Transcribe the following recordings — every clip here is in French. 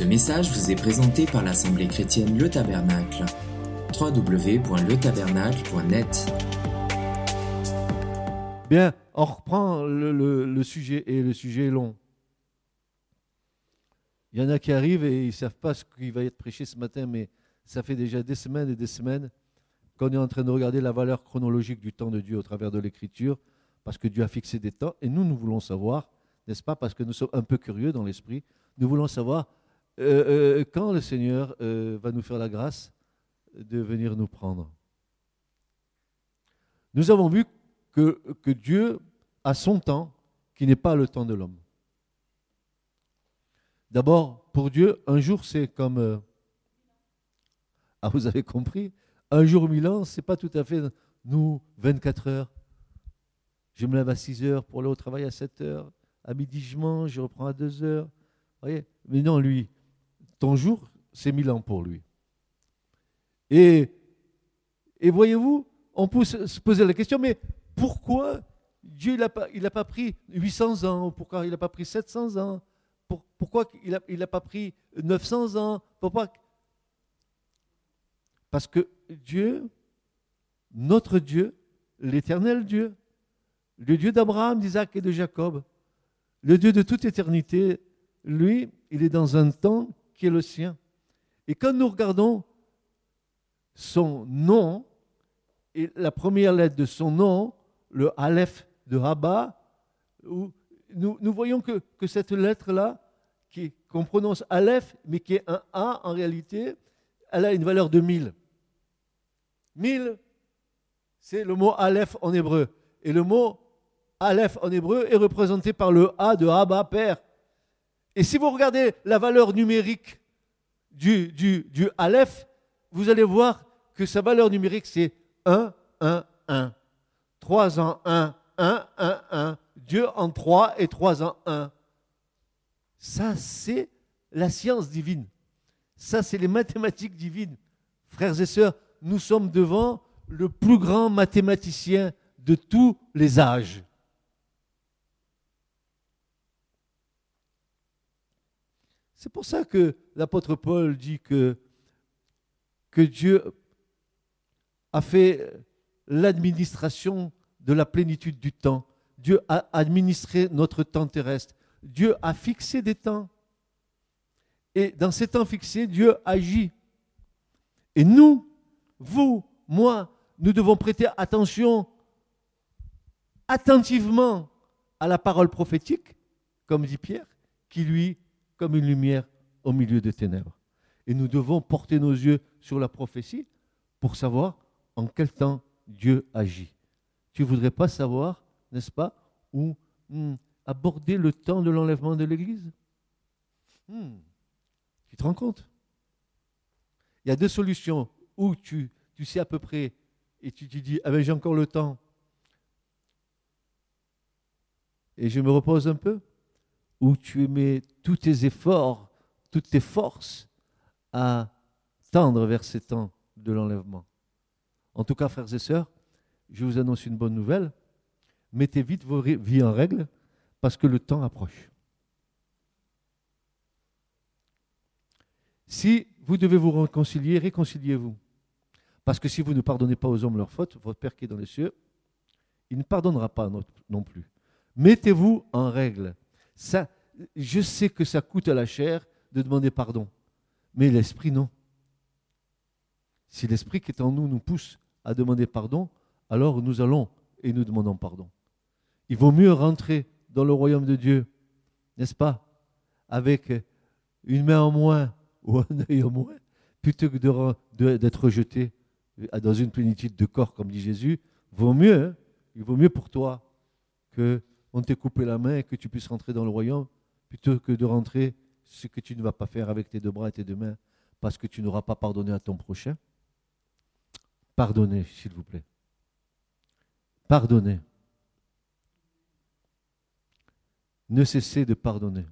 Ce message vous est présenté par l'Assemblée chrétienne Le Tabernacle. www.letabernacle.net Bien, on reprend le, le- le sujet et le sujet est long. Il y en a qui arrivent et ils ne savent pas ce qui va être prêché ce matin, mais ça fait déjà des semaines et des semaines qu'on est en train de regarder la valeur chronologique du temps de Dieu au travers de l'Écriture, parce que Dieu a fixé des temps et nous, nous voulons savoir, n'est-ce pas, parce que nous sommes un peu curieux dans l'esprit, nous voulons savoir euh, euh, quand le Seigneur euh, va nous faire la grâce de venir nous prendre? Nous avons vu que, Dieu a son temps qui n'est pas le temps de l'homme. D'abord, pour Dieu, un jour, c'est comme... Ah, vous avez compris? Un jour, mille ans, c'est pas tout à fait nous, 24 heures. Je me lève à 6 heures pour aller au travail à 7 heures. À midi, je mange, je reprends à 2 heures. voyez? Mais non, lui, ton jour, c'est mille ans pour lui. Et, voyez-vous, on peut se se poser la question, mais pourquoi Dieu n'a pas, il pas pris 800 ans ou Pourquoi il n'a pas pris 700 ans? Pour- Pourquoi il n'a pas pris 900 ans? Pourquoi Parce que Dieu, notre Dieu, l'éternel Dieu, le Dieu d'Abraham, d'Isaac et de Jacob, le Dieu de toute éternité, lui, il est dans un temps qui est le sien. Et quand nous regardons son nom, et la première lettre de son nom, le Aleph de Abba, où nous, nous voyons que, que cette lettre-là, qu'on prononce Aleph, mais qui est un A en réalité, elle a une valeur de 1000. 1000, c'est le mot Aleph en hébreu. Et le mot Aleph en hébreu est représenté par le A de Abba, Père. Et si vous regardez la valeur numérique du, du, Aleph, vous allez voir que sa valeur numérique, c'est 1, 1, 1. 3 en 1, 1, 1, 1. Dieu en 3 et 3 en 1. Ça, c'est la science divine. Ça, c'est les mathématiques divines. Frères et sœurs, nous sommes devant le plus grand mathématicien de tous les âges. C'est pour ça que l'apôtre Paul dit que, Dieu a fait l'administration de la plénitude du temps. Dieu a administré notre temps terrestre. Dieu a fixé des temps. Et dans ces temps fixés, Dieu agit. Et nous, vous, moi, nous devons prêter attention attentivement à la parole prophétique, comme dit Pierre, qui lui, comme une lumière au milieu des ténèbres. Et nous devons porter nos yeux sur la prophétie pour savoir en quel temps Dieu agit. Tu ne voudrais pas savoir, n'est-ce pas, où hmm, aborder le temps de l'enlèvement de l'Église? Hmm, Tu te rends compte? Il y a deux solutions. Ou tu, tu sais à peu près et tu te dis, ah ben j'ai encore le temps. Et je me repose un peu? Ou tu mets tous tes efforts, toutes tes forces à tendre vers ces temps de l'enlèvement. En tout cas, frères et sœurs, je vous annonce une bonne nouvelle. Mettez vite vos vies en règle parce que le temps approche. Si vous devez vous réconcilier, réconciliez-vous. Parce que si vous ne pardonnez pas aux hommes leurs fautes, votre Père qui est dans les cieux, il ne pardonnera pas non plus. Mettez-vous en règle. Ça, je sais que ça coûte à la chair de demander pardon, mais l'esprit non. Si l'esprit qui est en nous nous pousse à demander pardon, alors nous allons et nous demandons pardon. Il vaut mieux rentrer dans le royaume de Dieu, n'est-ce pas, avec une main en moins ou un œil en moins, plutôt que d'être rejeté dans une plénitude de corps, comme dit Jésus. Vaut mieux, il vaut mieux pour toi que on t'ait coupé la main et que tu puisses rentrer dans le royaume, plutôt que de rentrer ce que tu ne vas pas faire avec tes deux bras et tes deux mains, parce que tu n'auras pas pardonné à ton prochain. Pardonnez, s'il vous plaît. Pardonnez. Ne cessez de pardonner.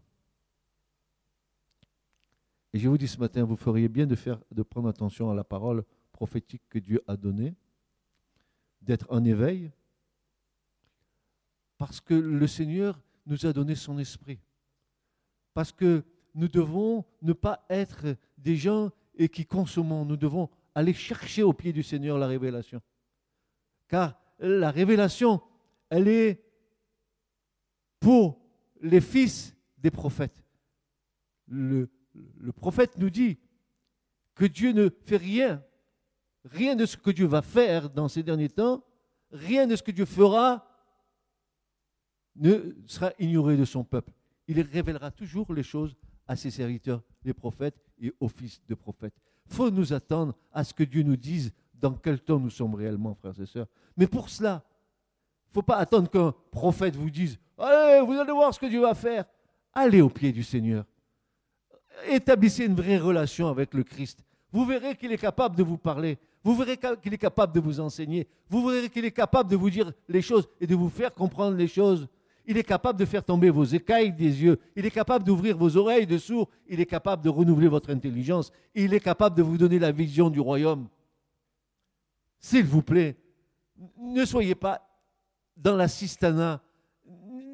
Et je vous dis ce matin, vous feriez bien de, faire, de prendre attention à la parole prophétique que Dieu a donnée, d'être en éveil, parce que le Seigneur nous a donné son esprit. Parce que nous devons ne pas être des gens et qui consommons. Nous devons aller chercher au pied du Seigneur la révélation. Car la révélation, elle est pour les fils des prophètes. Le, le prophète nous dit que Dieu ne fait rien, rien de ce que Dieu va faire dans ces derniers temps, rien de ce que Dieu fera ne sera ignoré de son peuple. Il révélera toujours les choses à ses serviteurs, les prophètes et aux fils de prophètes. Faut nous attendre à ce que Dieu nous dise dans quel temps nous sommes réellement, frères et sœurs. Mais pour cela, il ne faut pas attendre qu'un prophète vous dise Allez, vous allez voir ce que Dieu va faire. Allez au pied du Seigneur. Établissez une vraie relation avec le Christ. Vous verrez qu'il est capable de vous parler. Vous verrez qu'il est capable de vous enseigner. Vous verrez qu'il est capable de vous dire les choses et de vous faire comprendre les choses. Il est capable de faire tomber vos écailles des yeux. Il est capable d'ouvrir vos oreilles de sourds. Il est capable de renouveler votre intelligence. Il est capable de vous donner la vision du royaume. S'il vous plaît, ne soyez pas dans l'assistanat.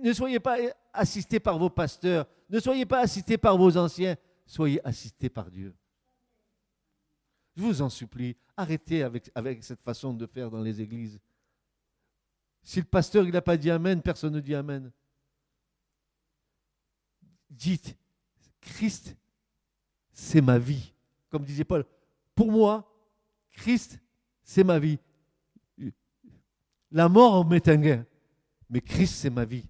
Ne soyez pas assistés par vos pasteurs. Ne soyez pas assistés par vos anciens. Soyez assistés par Dieu. Je vous en supplie, arrêtez avec cette façon de faire dans les églises. Si le pasteur n'a pas dit Amen, personne ne dit Amen. Dites, Christ, c'est ma vie. Comme disait Paul, pour moi, Christ, c'est ma vie. La mort m'est un mais Christ, c'est ma vie.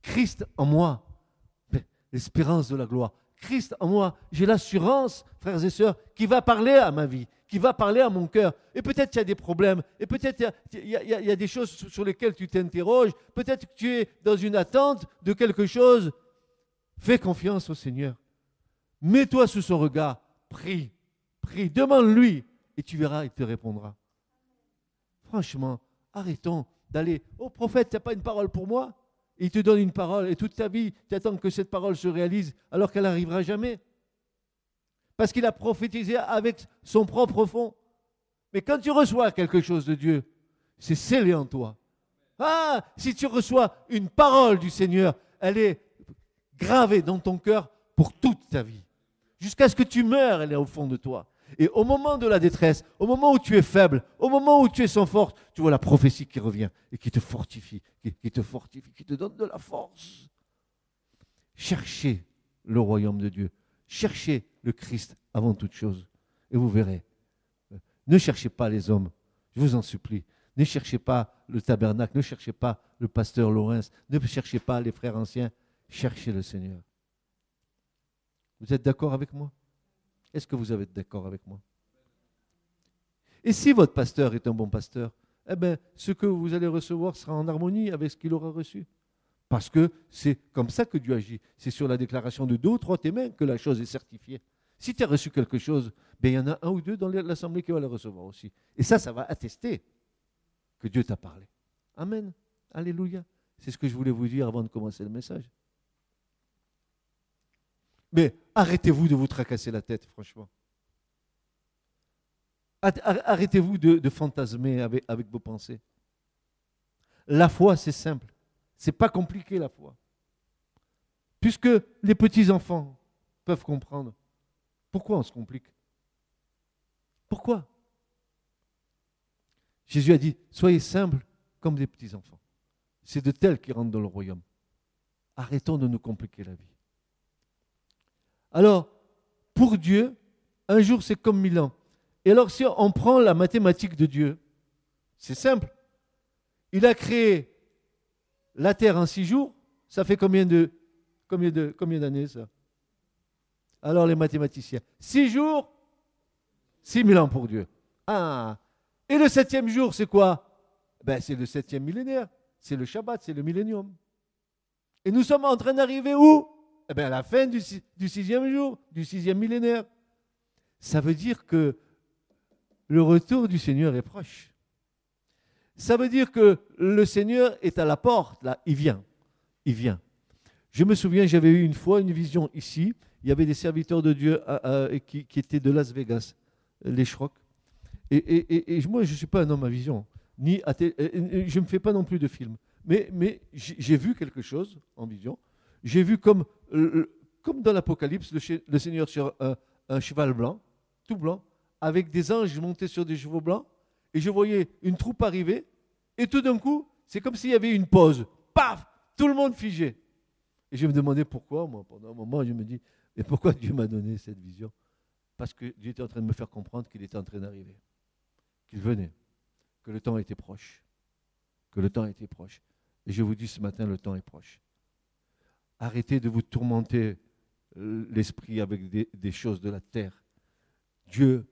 Christ en moi, l'espérance de la gloire. Christ en moi, j'ai l'assurance, frères et sœurs, qui va parler à ma vie, qui va parler à mon cœur. Et peut-être qu'il y a des problèmes, et peut-être il y, a des choses sur lesquelles tu t'interroges, peut-être que tu es dans une attente de quelque chose. Fais confiance au Seigneur. Mets-toi sous son regard, prie, prie, demande-lui, et tu verras, il te répondra. Franchement, arrêtons d'aller, oh prophète, tu n'as pas une parole pour moi Il te donne une parole, et toute ta vie, tu attends que cette parole se réalise, alors qu'elle n'arrivera jamais parce qu'il a prophétisé avec son propre fond. Mais quand tu reçois quelque chose de Dieu, c'est scellé en toi. Ah, si tu reçois une parole du Seigneur, elle est gravée dans ton cœur pour toute ta vie. Jusqu'à ce que tu meurs, elle est au fond de toi. Et au moment de la détresse, au moment où tu es faible, au moment où tu es sans force, tu vois la prophétie qui revient et qui te fortifie, qui, te fortifie, qui te donne de la force. Cherchez le royaume de Dieu. Cherchez le Christ avant toute chose. Et vous verrez. Ne cherchez pas les hommes, je vous en supplie. Ne cherchez pas le tabernacle, ne cherchez pas le pasteur Laurens, ne cherchez pas les frères anciens, cherchez le Seigneur. Vous êtes d'accord avec moi? Est-ce que vous êtes d'accord avec moi? Et si votre pasteur est un bon pasteur, eh bien, ce que vous allez recevoir sera en harmonie avec ce qu'il aura reçu. Parce que c'est comme ça que Dieu agit. C'est sur la déclaration de deux ou trois témoins que la chose est certifiée. Si tu as reçu quelque chose, ben, il y en a un ou deux dans l'assemblée qui va le recevoir aussi. Et ça, ça va attester que Dieu t'a parlé. Amen. Alléluia. C'est ce que je voulais vous dire avant de commencer le message. Mais arrêtez-vous de vous tracasser la tête, franchement. Arrêtez-vous de, fantasmer avec, avec vos pensées. La foi, c'est simple. C'est pas compliqué la foi. Puisque les petits-enfants peuvent comprendre. Pourquoi on se complique? Pourquoi? Jésus a dit, soyez simples comme des petits-enfants. C'est de tels qui rentrent dans le royaume. Arrêtons de nous compliquer la vie. Alors, pour Dieu, un jour c'est comme mille ans. Et alors si on prend la mathématique de Dieu, c'est simple. Il a créé la terre en six jours, ça fait combien de combien d'années ça? Alors les mathématiciens. Six jours, six mille ans pour Dieu. Ah. Et le septième jour, c'est quoi? Ben, C'est le septième millénaire. C'est le Shabbat, c'est le millénium. Et nous sommes en train d'arriver où? Eh ben, À la fin du, sixième jour, du sixième millénaire. Ça veut dire que le retour du Seigneur est proche. Ça veut dire que le Seigneur est à la porte, là, il vient. Il vient. Je me souviens, j'avais eu une fois une vision ici il y avait des serviteurs de Dieu euh, euh, qui, étaient de Las Vegas, les Schrock. Et, moi, je ne suis pas un homme à vision, ni je ne me fais pas non plus de films. Mais, mais j'ai vu quelque chose en vision. J'ai vu comme comme dans l'Apocalypse, le, Seigneur sur un, cheval blanc, tout blanc, avec des anges montés sur des chevaux blancs, et je voyais une troupe arriver, et tout d'un coup, c'est comme s'il y avait une pause. Paf Tout le monde figé. Et je me demandais pourquoi, moi, pendant un moment, je me dis, mais pourquoi Dieu m'a donné cette vision? Parce que Dieu était en train de me faire comprendre qu'il était en train d'arriver, qu'il venait, que le temps était proche, que le temps était proche. Et je vous dis ce matin, le temps est proche. Arrêtez de vous tourmenter euh, l'esprit avec des, choses de la terre. Dieu,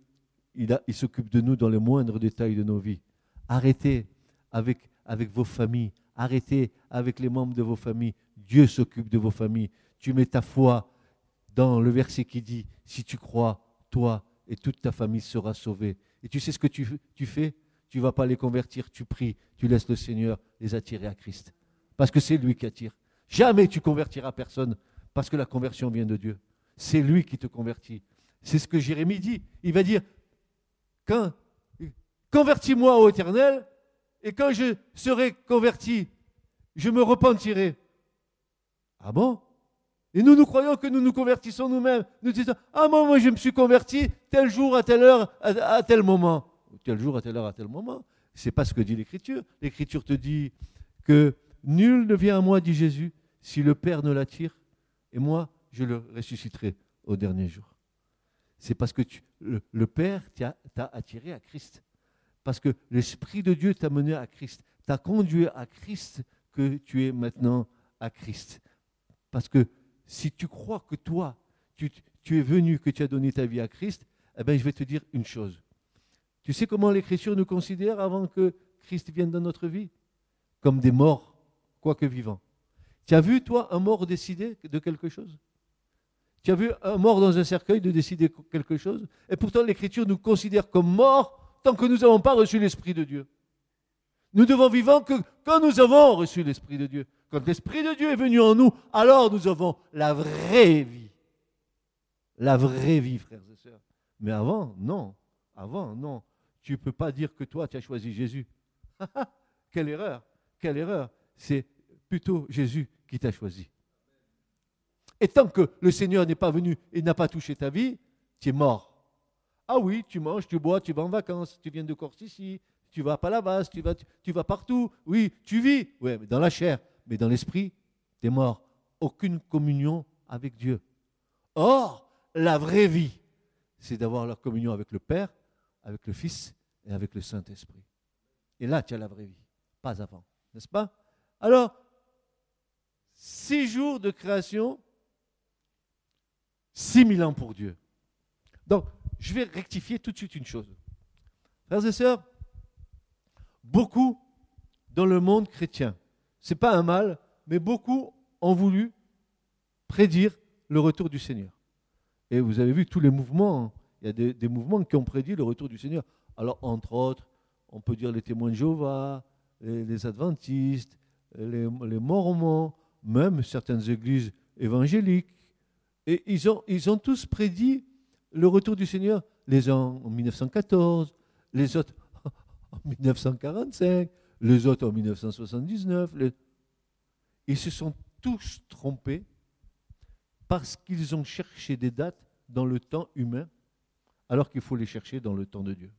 il, s'occupe de nous dans les moindres détails de nos vies. Arrêtez avec, vos familles. Arrêtez avec les membres de vos familles. Dieu s'occupe de vos familles. Tu mets ta foi dans le verset qui dit, si tu crois, toi et toute ta famille sera sauvée. Et tu sais ce que tu, fais? Tu vas pas les convertir, tu pries, tu laisses le Seigneur les attirer à Christ. Parce que c'est lui qui attire. Jamais tu convertiras personne parce que la conversion vient de Dieu. C'est lui qui te convertit. C'est ce que Jérémie dit. Il va dire, quand, convertis-moi au éternel, et quand je serai converti, je me repentirai. Ah bon? Et nous, nous croyons que nous nous convertissons nous-mêmes. Nous disons, ah bon, moi je me suis converti tel jour, à telle heure, à, tel moment. Tel jour, à telle heure, à tel moment. C'est pas ce que dit l'Écriture. L'Écriture te dit que nul ne vient à moi, dit Jésus, si le Père ne l'attire, et moi, je le ressusciterai au dernier jour. C'est parce que le, Père t'a attiré à Christ. Parce que l'Esprit de Dieu t'a mené à Christ, t'a conduit à Christ que tu es maintenant à Christ. Parce que si tu crois que toi, tu, es venu, que tu as donné ta vie à Christ, eh bien, je vais te dire une chose. Tu sais comment l'Écriture nous considère avant que Christ vienne dans notre vie? Comme des morts, quoique vivants. Tu as vu, toi, un mort décider de quelque chose? Tu as vu un mort dans un cercueil de décider quelque chose? Et pourtant, l'Écriture nous considère comme morts tant que nous n'avons pas reçu l'Esprit de Dieu. Nous devons vivre que quand nous avons reçu l'Esprit de Dieu. Quand l'Esprit de Dieu est venu en nous, alors nous avons la vraie vie. La vraie vie, frères et sœurs. Mais avant, non. Avant, non. Tu ne peux pas dire que toi, tu as choisi Jésus. quelle erreur. Quelle erreur. C'est plutôt Jésus qui t'a choisi. Et tant que le Seigneur n'est pas venu et n'a pas touché ta vie, tu es mort. Ah oui, tu manges, tu bois, tu vas en vacances, tu viens de Corse ici, tu vas à Palavas, tu vas, tu vas partout. Oui, tu vis. Oui, mais dans la chair. Mais dans l'esprit, tu es mort. Aucune communion avec Dieu. Or, la vraie vie, c'est d'avoir la communion avec le Père, avec le Fils et avec le Saint-Esprit. Et là, tu as la vraie vie. Pas avant. N'est-ce pas? Alors, six jours de création, six mille ans pour Dieu. Donc, je vais rectifier tout de suite une chose. Frères et sœurs, beaucoup dans le monde chrétien, ce n'est pas un mal, mais beaucoup ont voulu prédire le retour du Seigneur. Et vous avez vu tous les mouvements, hein. il y a des, mouvements qui ont prédit le retour du Seigneur. Alors, entre autres, on peut dire les témoins de Jéhovah, les, adventistes, les, les mormons, même certaines églises évangéliques. Et ils ont, ils ont tous prédit le retour du Seigneur, les uns en 1914, les autres en 1945, les autres en 1979. Ils se sont tous trompés parce qu'ils ont cherché des dates dans le temps humain, alors qu'il faut les chercher dans le temps de Dieu.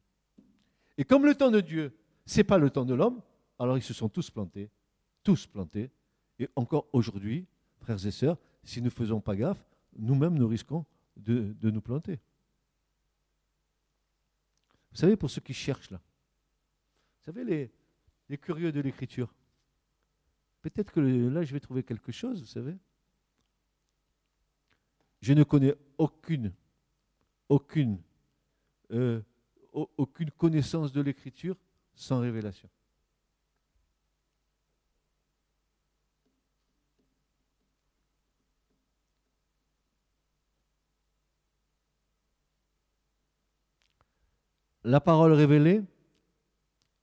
Et comme le temps de Dieu, ce n'est pas le temps de l'homme, alors ils se sont tous plantés, tous plantés. Et encore aujourd'hui, frères et sœurs, si nous ne faisons pas gaffe, nous-mêmes nous risquons de, nous planter. Vous savez, pour ceux qui cherchent là, vous savez, les, curieux de l'écriture, peut-être que là, je vais trouver quelque chose, vous savez. Je ne connais aucune, aucune, euh, aucune connaissance de l'écriture sans révélation. La parole révélée,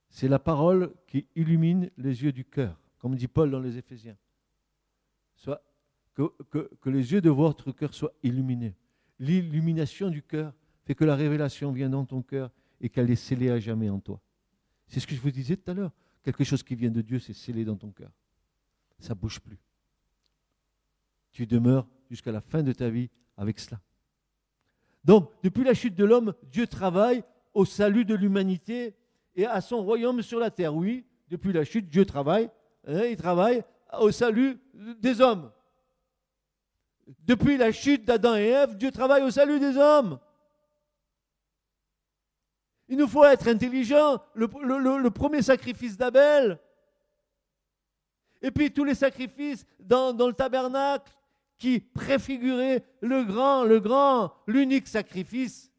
c'est la parole qui illumine les yeux du cœur, comme dit Paul dans les Éphésiens. Soit que, les yeux de votre cœur soient illuminés. L'illumination du cœur fait que la révélation vient dans ton cœur et qu'elle est scellée à jamais en toi. C'est ce que je vous disais tout à l'heure. Quelque chose qui vient de Dieu, c'est scellé dans ton cœur. Ça ne bouge plus. Tu demeures jusqu'à la fin de ta vie avec cela. Donc, depuis la chute de l'homme, Dieu travaille au salut de l'humanité et à son royaume sur la terre. Oui, depuis la chute, Dieu travaille. Hein, il travaille au salut des hommes. Depuis la chute d'Adam et Ève, Dieu travaille au salut des hommes. Il nous faut être intelligent. Le, premier sacrifice d'Abel, et puis tous les sacrifices dans, dans, le tabernacle qui préfiguraient le grand, le grand, l'unique sacrifice.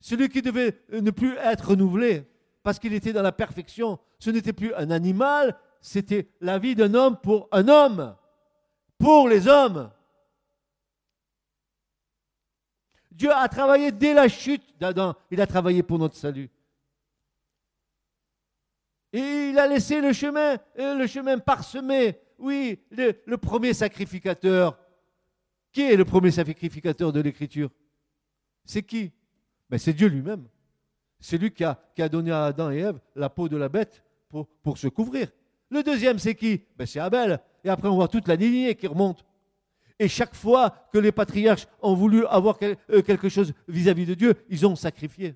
Celui qui devait ne plus être renouvelé parce qu'il était dans la perfection. Ce n'était plus un animal, c'était la vie d'un homme pour un homme, pour les hommes. Dieu a travaillé dès la chute d'Adam. Il a travaillé pour notre salut. Et il a laissé le chemin, euh, le chemin parsemé. Oui, le, premier sacrificateur. Qui est le premier sacrificateur de l'Écriture? C'est qui? Ben, C'est Dieu lui-même. C'est lui qui a, donné à Adam et Ève la peau de la bête pour, se couvrir. Le deuxième, c'est qui? Ben, C'est Abel. Et après, on voit toute la lignée qui remonte. Et chaque fois que les patriarches ont voulu avoir euh, quelque chose vis-à-vis de Dieu, ils ont sacrifié.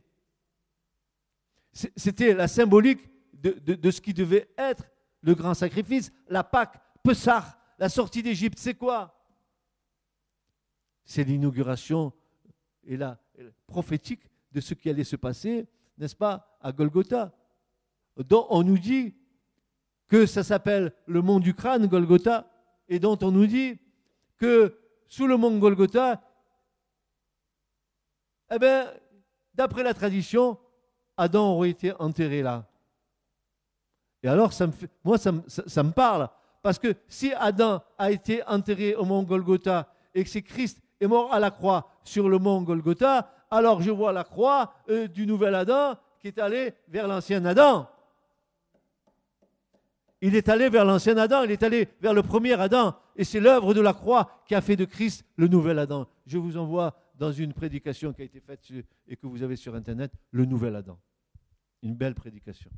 C'était la symbolique de, ce qui devait être le grand sacrifice, la Pâque, Pessah, la sortie d'Égypte. C'est quoi? C'est l'inauguration et la, prophétique de ce qui allait se passer, n'est-ce pas, à Golgotha, dont on nous dit que ça s'appelle le mont du crâne, Golgotha, et dont on nous dit que sous le mont Golgotha, eh bien, d'après la tradition, Adam aurait été enterré là. Et alors, ça me moi, ça me, parle. Parce que si Adam a été enterré au mont Golgotha et que c'est Christ est mort à la croix sur le mont Golgotha, alors je vois la croix euh, du nouvel Adam qui est allé vers l'ancien Adam. Il est allé vers l'ancien Adam, il est allé vers le premier Adam. Et c'est l'œuvre de la croix qui a fait de Christ le nouvel Adam. Je vous envoie dans une prédication qui a été faite et que vous avez sur Internet, le nouvel Adam. Une belle prédication.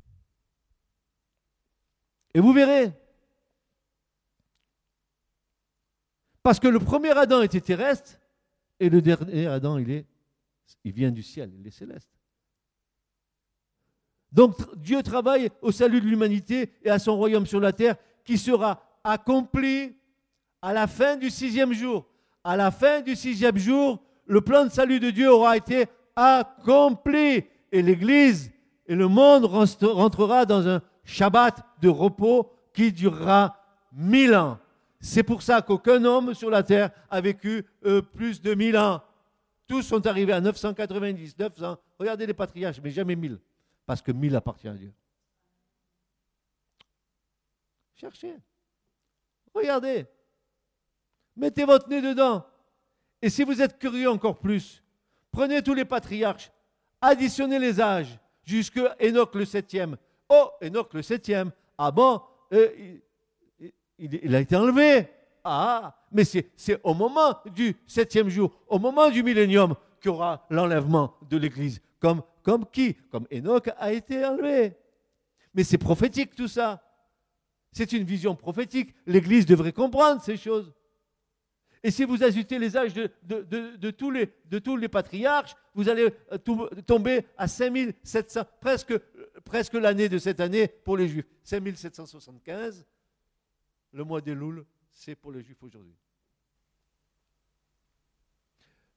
Et vous verrez. Parce que le premier Adam était terrestre et le dernier Adam, il, vient du ciel, il est céleste. Donc Dieu travaille au salut de l'humanité et à son royaume sur la terre qui sera accompli à la fin du sixième jour. À la fin du sixième jour, le plan de salut de Dieu aura été accompli et l'Église et le monde rentrera dans un Shabbat de repos qui durera mille ans. C'est pour ça qu'aucun homme sur la terre a vécu euh, plus de mille ans. Tous sont arrivés à 990, 900. Regardez les patriarches, mais jamais mille parce que mille appartient à Dieu. Cherchez. Regardez. Mettez votre nez dedans. Et si vous êtes curieux encore plus, prenez tous les patriarches, additionnez les âges jusqu'à Enoch le septième. Oh, Enoch le septième. Ah bon, euh, il, a été enlevé. Ah, mais c'est au moment du septième jour, au moment du millénium, qu'il y aura l'enlèvement de l'Église, comme qui? Comme Enoch a été enlevé. Mais c'est prophétique tout ça. C'est une vision prophétique. L'Église devrait comprendre ces choses. Et si vous ajoutez les âges de, tous, les, patriarches, vous allez euh, tomber à 5700, presque, presque l'année de cette année pour les Juifs. 5775, le mois des Louls, c'est pour les Juifs aujourd'hui.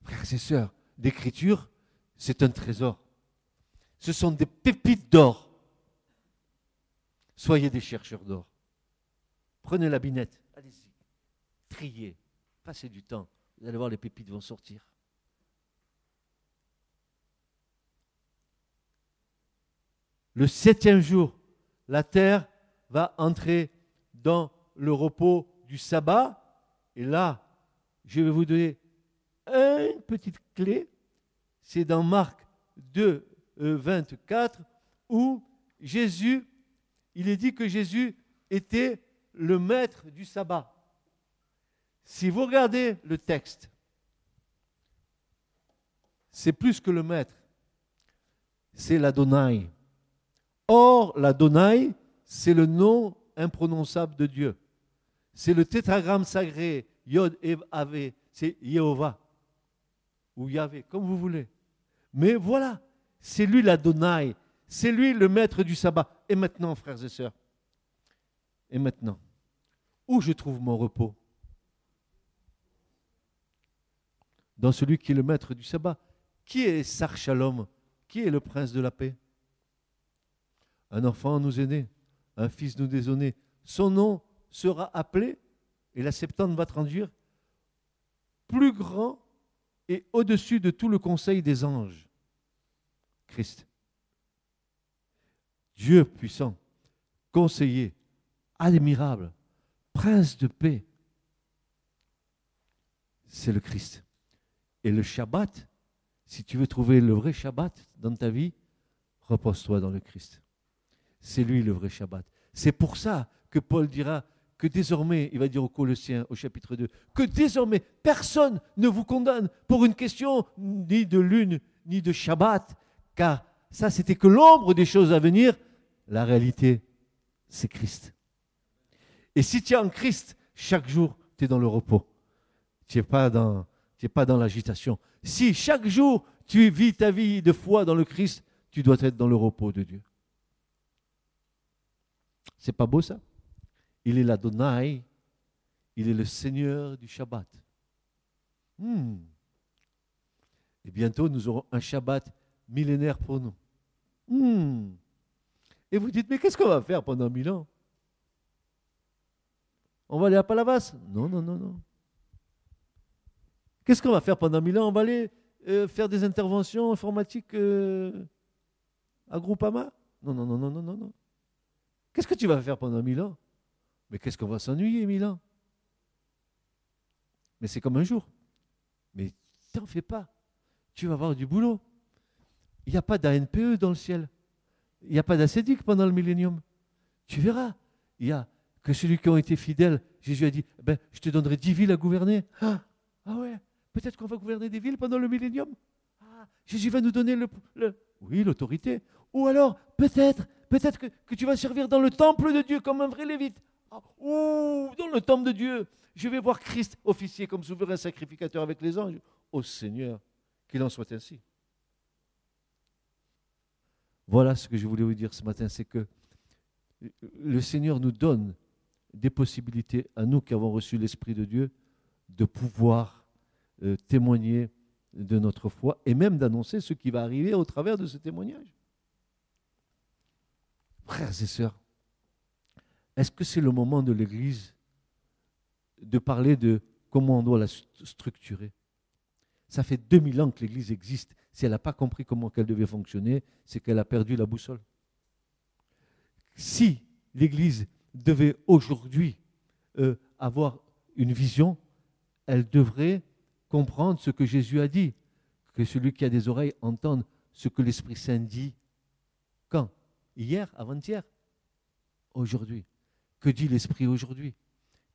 Frères et sœurs, l'écriture, c'est un trésor. Ce sont des pépites d'or. Soyez des chercheurs d'or. Prenez la binette, allez-y, triez, passez du temps. Vous allez voir, les pépites vont sortir. Le septième jour, la terre va entrer dans le repos du sabbat. Et là, je vais vous donner une petite clé. C'est dans Marc 2, 24, où Jésus, il est dit que Jésus était le maître du sabbat. Si vous regardez le texte, c'est plus que le maître, c'est l'Adonai. Or, l'Adonai, c'est le nom imprononçable de Dieu. C'est le tétragramme sacré Yod et Ave, c'est Jéhovah ou Yahvé, comme vous voulez. Mais voilà, c'est lui l'Adonai, c'est lui le maître du sabbat. Et maintenant, frères et sœurs, et maintenant, où je trouve mon repos? Dans celui qui est le maître du sabbat. Qui est Sar Shalom? Qui est le prince de la paix? Un enfant nous est né, un fils nous désonné. Son nom sera appelé, et la septante va traduire, plus grand et au-dessus de tout le conseil des anges. Christ. Dieu puissant, conseiller, admirable, prince de paix, c'est le Christ. Et le Shabbat, si tu veux trouver le vrai Shabbat dans ta vie, repose-toi dans le Christ. C'est lui le vrai Shabbat. C'est pour ça que Paul dira que désormais, il va dire aux Colossiens au chapitre 2, que désormais personne ne vous condamne pour une question ni de lune ni de Shabbat, car ça c'était que l'ombre des choses à venir, la réalité c'est Christ. Et si tu es en Christ, chaque jour tu es dans le repos, tu n'es pas dans, pas dans l'agitation. Si chaque jour tu vis ta vie de foi dans le Christ, tu dois être dans le repos de Dieu. C'est pas beau ça? Il est l'Adonai, il est le Seigneur du Shabbat. Hmm. Et bientôt, nous aurons un Shabbat millénaire pour nous. Hmm. Et vous dites, mais qu'est-ce qu'on va faire pendant mille ans? On va aller à Palavas? Non, non, non, non. Qu'est-ce qu'on va faire pendant mille ans? On va aller euh, faire des interventions informatiques euh, à Groupama? Non, non, non, non, non, non, non. Qu'est-ce que tu vas faire pendant mille ans? Mais qu'est-ce qu'on va s'ennuyer mille ans Mais c'est comme un jour. Mais t'en fais pas. Tu vas avoir du boulot. Il n'y a pas d'ANPE dans le ciel. Il n'y a pas d'ascédique pendant le millénium. Tu verras. Il y a que celui qui ont été fidèles. Jésus a dit, ben, je te donnerai dix villes à gouverner. Ah, ah ouais, Peut-être qu'on va gouverner des villes pendant le millénium. Ah, Jésus va nous donner le, oui, l'autorité. Ou alors, peut-être, peut-être que, tu vas servir dans le temple de Dieu comme un vrai lévite. Ah, ou dans le temple de Dieu, je vais voir Christ officier comme souverain sacrificateur avec les anges. Ô Seigneur, qu'il en soit ainsi. Voilà ce que je voulais vous dire ce matin, c'est que le Seigneur nous donne des possibilités à nous qui avons reçu l'Esprit de Dieu de pouvoir euh, témoigner de notre foi et même d'annoncer ce qui va arriver au travers de ce témoignage. Frères et sœurs, est-ce que c'est le moment de l'Église de parler de comment on doit la structurer? Ça fait 2000 ans que l'Église existe. Si elle n'a pas compris comment elle devait fonctionner, c'est qu'elle a perdu la boussole. Si l'Église devait aujourd'hui euh, avoir une vision, elle devrait comprendre ce que Jésus a dit, que celui qui a des oreilles entende ce que l'Esprit Saint dit. Quand? Hier, avant-hier? Aujourd'hui. Que dit l'Esprit aujourd'hui?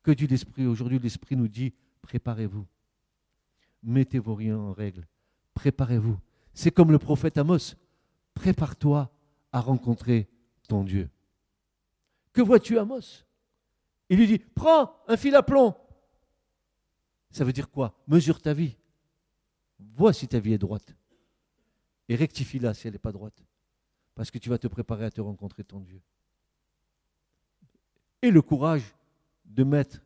Que dit l'Esprit aujourd'hui? L'Esprit nous dit, préparez-vous. Mettez vos riens en règle. Préparez-vous. C'est comme le prophète Amos. Prépare-toi à rencontrer ton Dieu. Que vois-tu, Amos? Il lui dit, prends un fil à plomb, ça veut dire quoi? Mesure ta vie. Vois si ta vie est droite. Et rectifie-la si elle n'est pas droite. Parce que tu vas te préparer à te rencontrer ton Dieu. Et le courage de mettre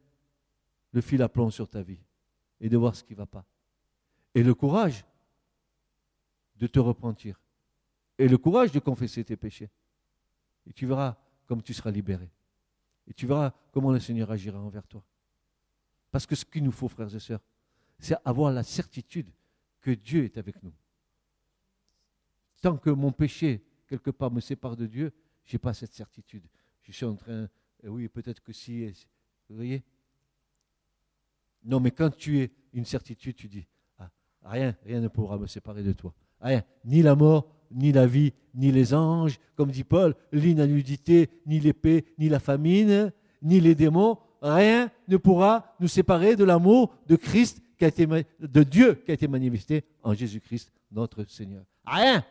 le fil à plomb sur ta vie et de voir ce qui ne va pas. Et le courage de te repentir. Et le courage de confesser tes péchés. Et tu verras comme tu seras libéré. Et tu verras comment le Seigneur agira envers toi. Parce que ce qu'il nous faut, frères et sœurs, c'est avoir la certitude que Dieu est avec nous. Tant que mon péché, quelque part, me sépare de Dieu, je n'ai pas cette certitude. Je suis en train, oui, peut-être que si, vous voyez Non, mais quand tu es une certitude, tu dis, ah, rien, rien ne pourra me séparer de toi. Rien, ni la mort, ni la vie, ni les anges, comme dit Paul, l'inanudité, ni l'épée, ni la famine, ni les démons, rien ne pourra nous séparer de l'amour de Christ qui a de Dieu qui a été manifesté en Jésus-Christ, notre Seigneur. Rien.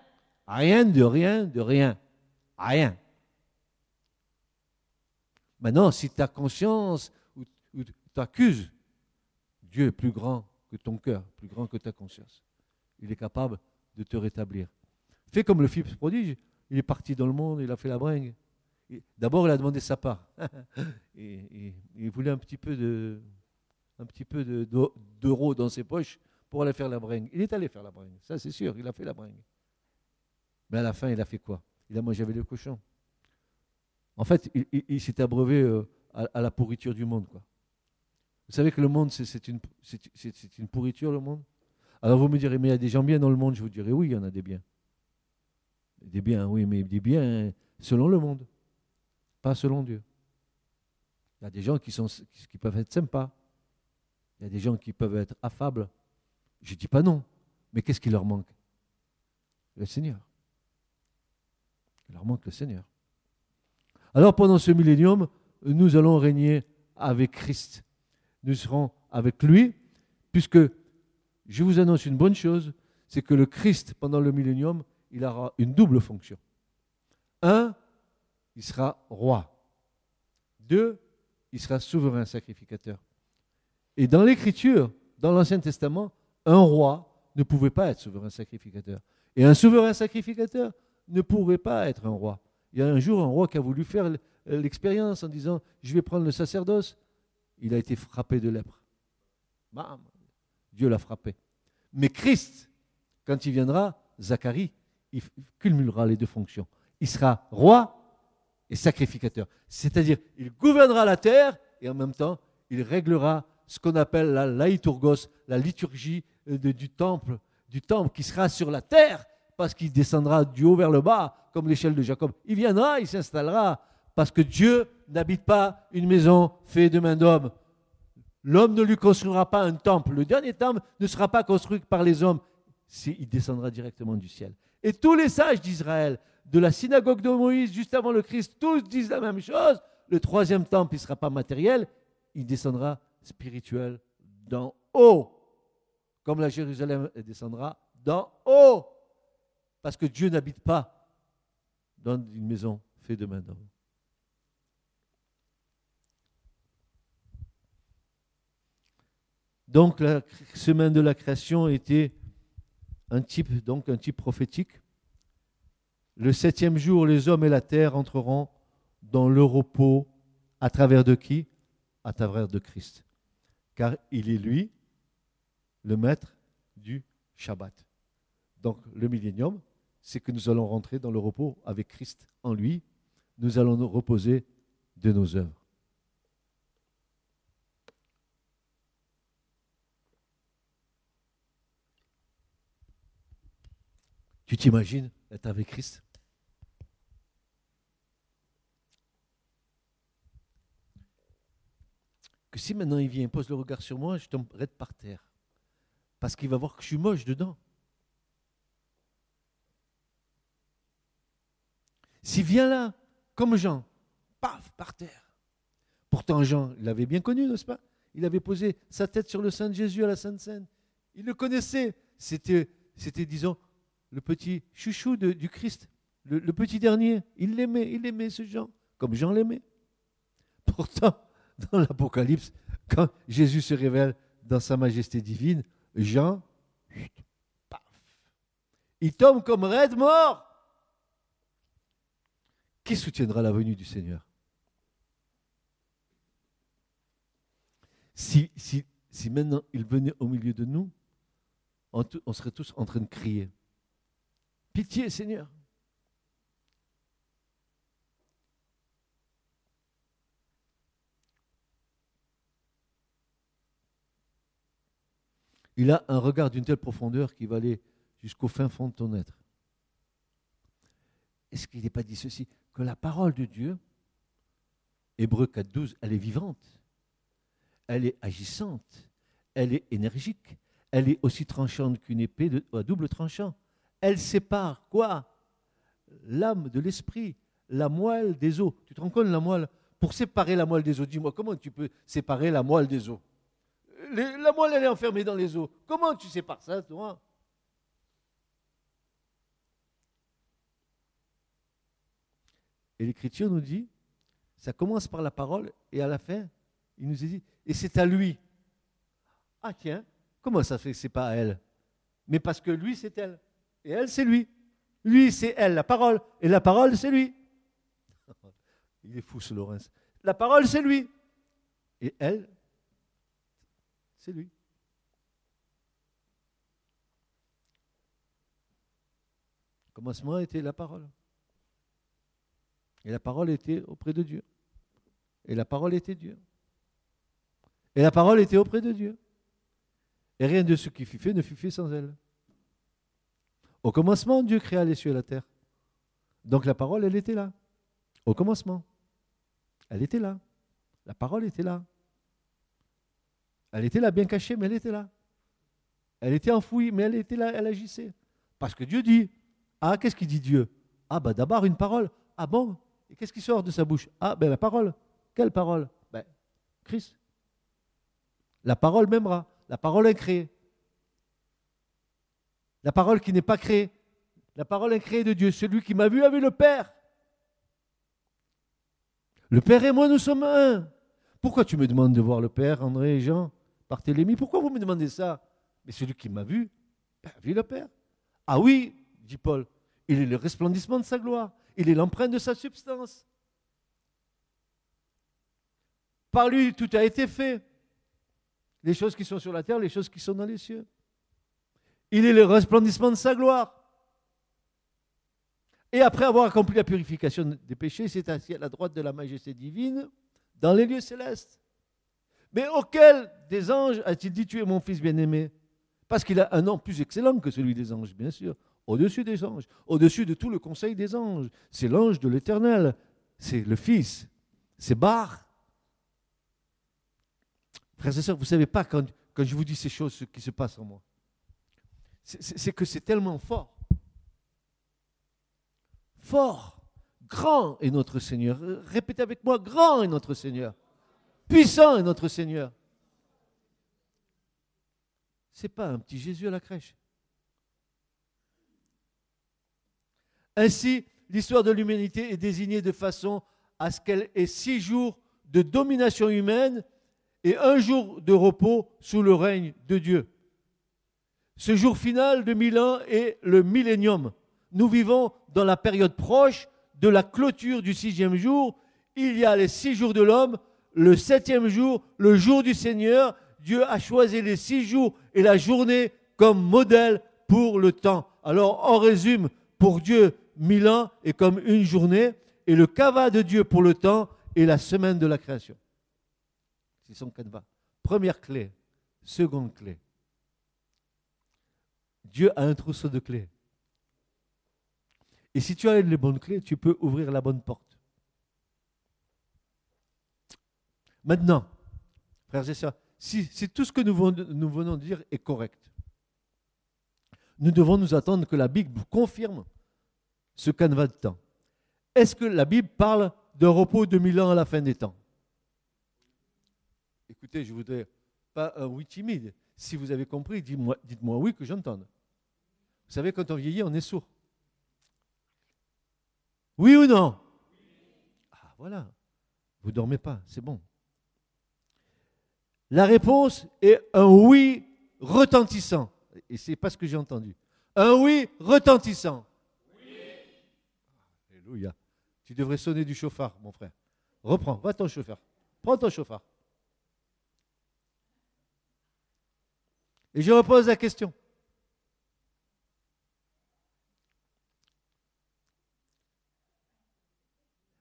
Rien de rien de rien. Rien. Maintenant, si ta conscience ou, t'accuses Dieu est plus grand que ton cœur, plus grand que ta conscience. Il est capable de te rétablir. Fais comme le fils prodige. Il est parti dans le monde, il a fait la bringue. D'abord, il a demandé sa part. il voulait un petit peu d'euros dans ses poches pour aller faire la bringue. Il est allé faire la bringue, ça c'est sûr, il a fait la bringue. Mais à la fin, il a fait quoi? Il a mangé avec le cochon. En fait, il, s'est abreuvé euh, à, la pourriture du monde. Quoi. Vous savez que le monde, c'est une, pourriture, le monde? Alors vous me direz, mais il y a des gens bien dans le monde Je vous dirai, oui, il y en a des biens. Des biens, oui, mais des biens selon le monde, pas selon Dieu. Il y a des gens qui, qui peuvent être sympas. Il y a des gens qui peuvent être affables. Je ne dis pas non, mais qu'est-ce qui leur manque? Le Seigneur. Il leur manque le Seigneur. Alors pendant ce millénium, nous allons régner avec Christ. Nous serons avec lui, puisque je vous annonce une bonne chose, c'est que le Christ, pendant le millénium, il aura une double fonction. Un, il sera roi. Deux, il sera souverain sacrificateur. Et dans l'Écriture, dans l'Ancien Testament, un roi ne pouvait pas être souverain sacrificateur. Et un souverain sacrificateur ne pourrait pas être un roi. Il y a un jour un roi qui a voulu faire l'expérience en disant Je vais prendre le sacerdoce. Il a été frappé de lèpre. Bam Dieu l'a frappé. Mais Christ, quand il viendra, Zacharie, il cumulera les deux fonctions. Il sera roi et sacrificateur. C'est-à-dire, il gouvernera la terre et en même temps, il réglera ce qu'on appelle la laïturgos, la liturgie euh, du temple, du temple qui sera sur la terre, parce qu'il descendra du haut vers le bas, comme l'échelle de Jacob. Il viendra, il s'installera, parce que Dieu n'habite pas une maison faite de main d'homme. L'homme ne lui construira pas un temple. Le dernier temple ne sera pas construit par les hommes. Il descendra directement du ciel. Et tous les sages d'Israël, de la synagogue de Moïse, juste avant le Christ, tous disent la même chose. Le troisième temple, ne sera pas matériel, il descendra spirituel d'en haut. Comme la Jérusalem descendra d'en haut. Parce que Dieu n'habite pas dans une maison faite de main d'homme. Donc la semaine de la création était un type, donc un type prophétique. Le septième jour, les hommes et la terre entreront dans le repos à travers de qui? À travers de Christ car il est lui le maître du Shabbat. Donc le millénium, c'est que nous allons rentrer dans le repos avec Christ en lui. Nous allons nous reposer de nos œuvres. Tu t'imagines être avec Christ? Si maintenant il vient, pose le regard sur moi, je tomberai par terre. Parce qu'il va voir que je suis moche dedans. S'il vient là, comme Jean, paf, par terre. Pourtant, Jean, l'avait bien connu, n'est-ce pas? Il avait posé sa tête sur le sein de Jésus à la Sainte Seine. Il le connaissait. C'était, disons, le petit chouchou du Christ, le, le petit dernier. Il l'aimait, il aimait ce Jean, comme Jean l'aimait. Pourtant, dans l'Apocalypse, quand Jésus se révèle dans sa majesté divine, Jean, paf, il tombe comme raide mort. Qui soutiendra la venue du Seigneur? Si, si, si maintenant il venait au milieu de nous, on serait tous en train de crier. Pitié, Seigneur. Il a un regard d'une telle profondeur qui va aller jusqu'au fin fond de ton être. Est-ce qu'il n'est pas dit ceci? Que la parole de Dieu, Hébreu 4.12, elle est vivante, elle est agissante, elle est énergique, elle est aussi tranchante qu'une épée à double tranchant. Elle sépare quoi? L'âme de l'esprit, la moelle des os. Tu te rends compte, la moelle? Pour séparer la moelle des os, dis-moi, comment tu peux séparer la moelle des os? La moelle, elle est enfermée dans les os. Comment tu pas ça, toi? Et l'Écriture nous dit, ça commence par la parole, et à la fin, il nous dit, et c'est à lui. Ah tiens, comment ça fait que c'est pas elle? Mais parce que lui, c'est elle. Et elle, c'est lui. Lui, c'est elle, la parole. Et la parole, c'est lui. Il est fou, ce Laurence. La parole, c'est lui. Et elle, c'est lui. Commencement était la parole? Et la parole était auprès de Dieu. Et la parole était Dieu. Et la parole était auprès de Dieu. Et rien de ce qui fut fait ne fut fait sans elle. Au commencement, Dieu créa les cieux et la terre. Donc la parole, elle était là. Au commencement. Elle était là. La parole était là. Elle était là, bien cachée, mais elle était là. Elle était enfouie, mais elle était là, elle agissait. Parce que Dieu dit. Ah, qu'est-ce qu'il dit Dieu? Ah, bah d'abord une parole. Ah bon? Et qu'est-ce qui sort de sa bouche? Ah, ben la parole. Quelle parole? Ben, Christ. La parole m'aimera. La parole est créée. La parole qui n'est pas créée. La parole est créée de Dieu. Celui qui m'a vu a vu le Père. Le Père et moi, nous sommes un. Pourquoi tu me demandes de voir le Père, André et Jean, Barthélemy Pourquoi vous me demandez ça? Mais celui qui m'a vu ben, a vu le Père. Ah oui, dit Paul, il est le resplendissement de sa gloire. Il est l'empreinte de sa substance. Par lui, tout a été fait. Les choses qui sont sur la terre, les choses qui sont dans les cieux. Il est le resplendissement de sa gloire. Et après avoir accompli la purification des péchés, c'est assis à la droite de la majesté divine dans les lieux célestes. Mais auquel des anges a-t-il dit Tu es mon fils bien-aimé Parce qu'il a un nom plus excellent que celui des anges, bien sûr. Au-dessus des anges, au-dessus de tout le conseil des anges. C'est l'ange de l'éternel. C'est le fils. C'est Bar. Frères et sœurs, vous ne savez pas quand, quand je vous dis ces choses, ce qui se passe en moi c'est que c'est tellement fort. Fort, grand est notre Seigneur. Répétez avec moi, grand est notre Seigneur. Puissant est notre Seigneur. C'est pas un petit Jésus à la crèche. Ainsi, l'histoire de l'humanité est désignée de façon à ce qu'elle ait six jours de domination humaine et un jour de repos sous le règne de Dieu. Ce jour final de mille ans est le millénium. Nous vivons dans la période proche de la clôture du sixième jour. Il y a les six jours de l'homme, le septième jour, le jour du Seigneur. Dieu a choisi les six jours et la journée comme modèle pour le temps. Alors, en résume, pour Dieu, mille ans est comme une journée, et le cava de Dieu pour le temps est la semaine de la création. C'est son canevas. Première clé. Seconde clé. Dieu a un trousseau de clés. Et si tu as les bonnes clés, tu peux ouvrir la bonne porte. Maintenant, frères et sœurs, si, tout ce que nous venons de dire est correct, nous devons nous attendre que la Bible confirme ce canevas de temps. Est-ce que la Bible parle d'un repos de mille ans à la fin des temps? Écoutez, je voudrais pas un oui timide. Si vous avez compris, dites-moi dites oui que j'entende. Vous savez, quand on vieillit, on est sourd. Oui ou non? Ah, voilà. Vous ne dormez pas, c'est bon. La réponse est un oui retentissant. Et ce n'est pas ce que j'ai entendu. Un oui retentissant. Tu devrais sonner du chauffard, mon frère. Reprends, va ton chauffard. Prends ton chauffard. Et je repose la question.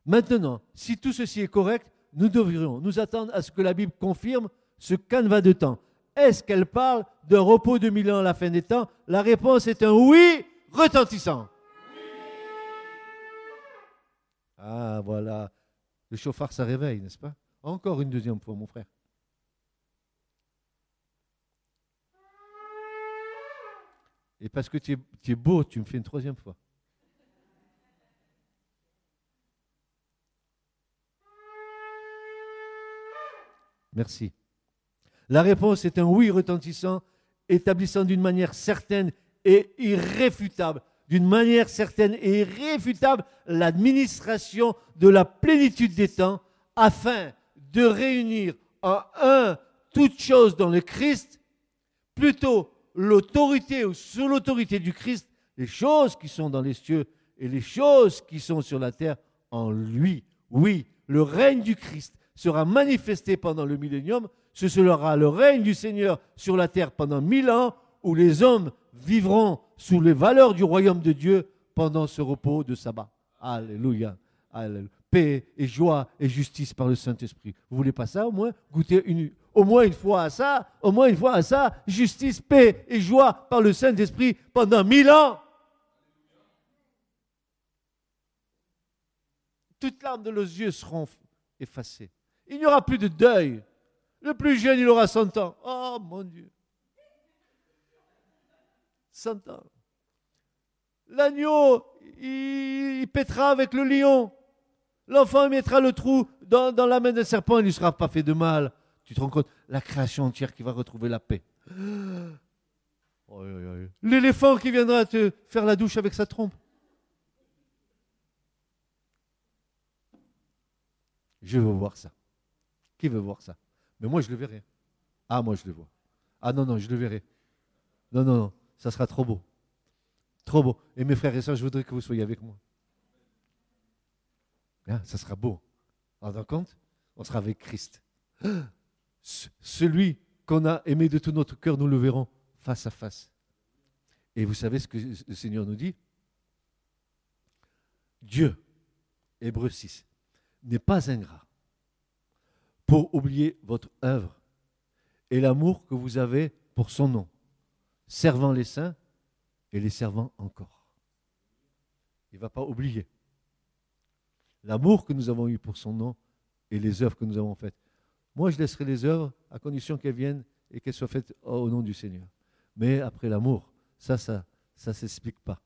Maintenant, si tout ceci est correct, nous devrions nous attendre à ce que la Bible confirme ce canevas de temps. Est-ce qu'elle parle d'un repos de mille ans à la fin des temps? La réponse est un oui retentissant. Ah, voilà. Le chauffard, ça réveille, n'est-ce pas? Encore une deuxième fois, mon frère. Et parce que tu es, tu es beau, tu me fais une troisième fois. Merci. La réponse est un oui retentissant, établissant d'une manière certaine et irréfutable, d'une manière certaine et irréfutable, l'administration de la plénitude des temps afin de réunir en un toutes choses dans le Christ plutôt l'autorité ou sous l'autorité du Christ, les choses qui sont dans les cieux et les choses qui sont sur la terre en lui. Oui, le règne du Christ sera manifesté pendant le millénium. Ce sera le règne du Seigneur sur la terre pendant mille ans, où les hommes vivront sous les valeurs du royaume de Dieu pendant ce repos de sabbat. Alléluia. Paix et joie et justice par le Saint-Esprit. Vous voulez pas ça au moins? Goûter une, au moins une fois à ça, au moins une fois à ça, justice, paix et joie par le Saint-Esprit pendant mille ans. Toutes larmes de nos yeux seront effacées. Il n'y aura plus de deuil. Le plus jeune, il aura 100 ans. Oh mon Dieu. 100 ans. L'agneau, il, pètera avec le lion. L'enfant mettra le trou dans, la main d'un serpent, il ne sera pas fait de mal. Tu te rends compte? La création entière qui va retrouver la paix. L'éléphant qui viendra te faire la douche avec sa trompe. Je veux voir ça. Qui veut voir ça? Mais moi, je le verrai. Ah, moi, je le vois. Ah non, non, je le verrai. Non, non, non, ça sera trop beau. Trop beau. Et mes frères et sœurs, je voudrais que vous soyez avec moi. Ça sera beau. En compte On sera avec Christ. Celui qu'on a aimé de tout notre cœur, nous le verrons face à face. Et vous savez ce que le Seigneur nous dit? Dieu, Hébreu 6, n'est pas ingrat pour oublier votre œuvre et l'amour que vous avez pour son nom, servant les saints et les servant encore. Il ne va pas oublier l'amour que nous avons eu pour son nom et les œuvres que nous avons faites. Moi, je laisserai les œuvres à condition qu'elles viennent et qu'elles soient faites au nom du Seigneur. Mais après l'amour, ça, ça ne s'explique pas.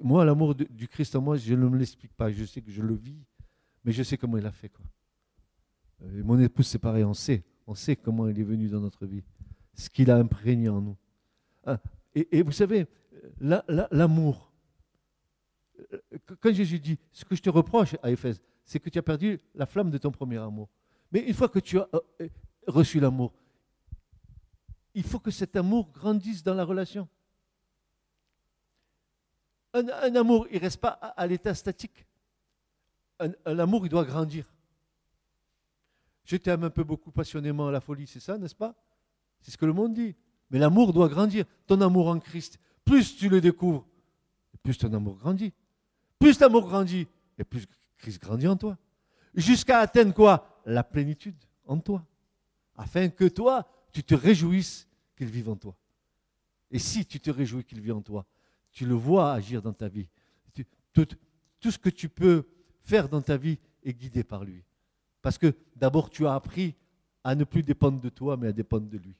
Moi, l'amour du Christ en moi, je ne me l'explique pas. Je sais que je le vis, mais je sais comment il a fait. Quoi. mon épouse, c'est pareil, on sait. On sait comment il est venu dans notre vie. Ce qu'il a imprégné en nous. Ah, et, vous savez, l'amour, quand Jésus dit, ce que je te reproche à Éphèse, c'est que tu as perdu la flamme de ton premier amour. Mais une fois que tu as euh, reçu l'amour, il faut que cet amour grandisse dans la relation. Un, amour, il ne reste pas à, l'état statique. Un, amour, il doit grandir. Je t'aime un peu beaucoup passionnément à la folie, c'est ça, n'est-ce pas? C'est ce que le monde dit. Mais l'amour doit grandir. Ton amour en Christ, plus tu le découvres, plus ton amour grandit. Plus l'amour grandit, et plus Christ grandit en toi. Jusqu'à atteindre quoi? La plénitude en toi. Afin que toi, tu te réjouisses qu'il vive en toi. Et si tu te réjouis qu'il vit en toi, tu le vois agir dans ta vie. tout, tout ce que tu peux faire dans ta vie est guidé par lui. Parce que d'abord, tu as appris à ne plus dépendre de toi, mais à dépendre de lui.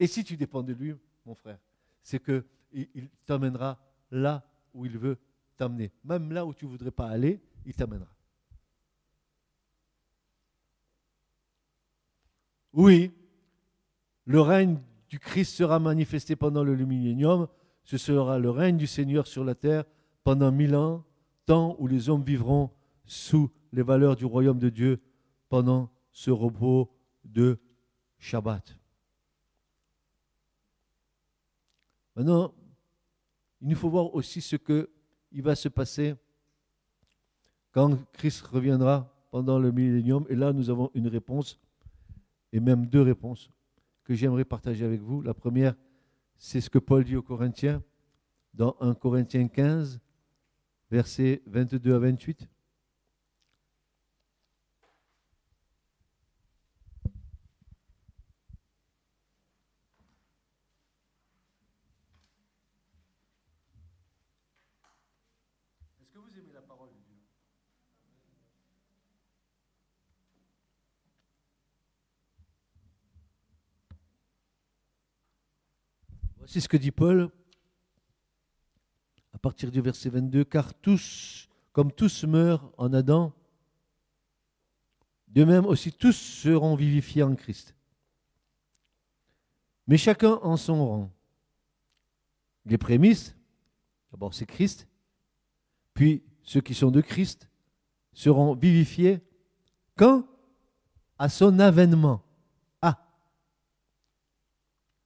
Et si tu dépends de lui, mon frère, c'est qu'il t'emmènera là où il veut t'amener. Même là où tu ne voudrais pas aller, il t'amènera. Oui, le règne du Christ sera manifesté pendant le millénium. Ce sera le règne du Seigneur sur la terre pendant mille ans, temps où les hommes vivront sous les valeurs du royaume de Dieu pendant ce repos de Shabbat. Maintenant, il nous faut voir aussi ce que il va se passer quand Christ reviendra pendant le millénium. Et là, nous avons une réponse, et même deux réponses, que j'aimerais partager avec vous. La première, c'est ce que Paul dit aux Corinthiens dans 1 Corinthiens 15, versets 22 à 28. C'est ce que dit Paul à partir du verset 22, car tous, comme tous meurent en Adam, de même aussi tous seront vivifiés en Christ. Mais chacun en son rang. Les prémices, d'abord c'est Christ, puis ceux qui sont de Christ seront vivifiés quand? À son avènement.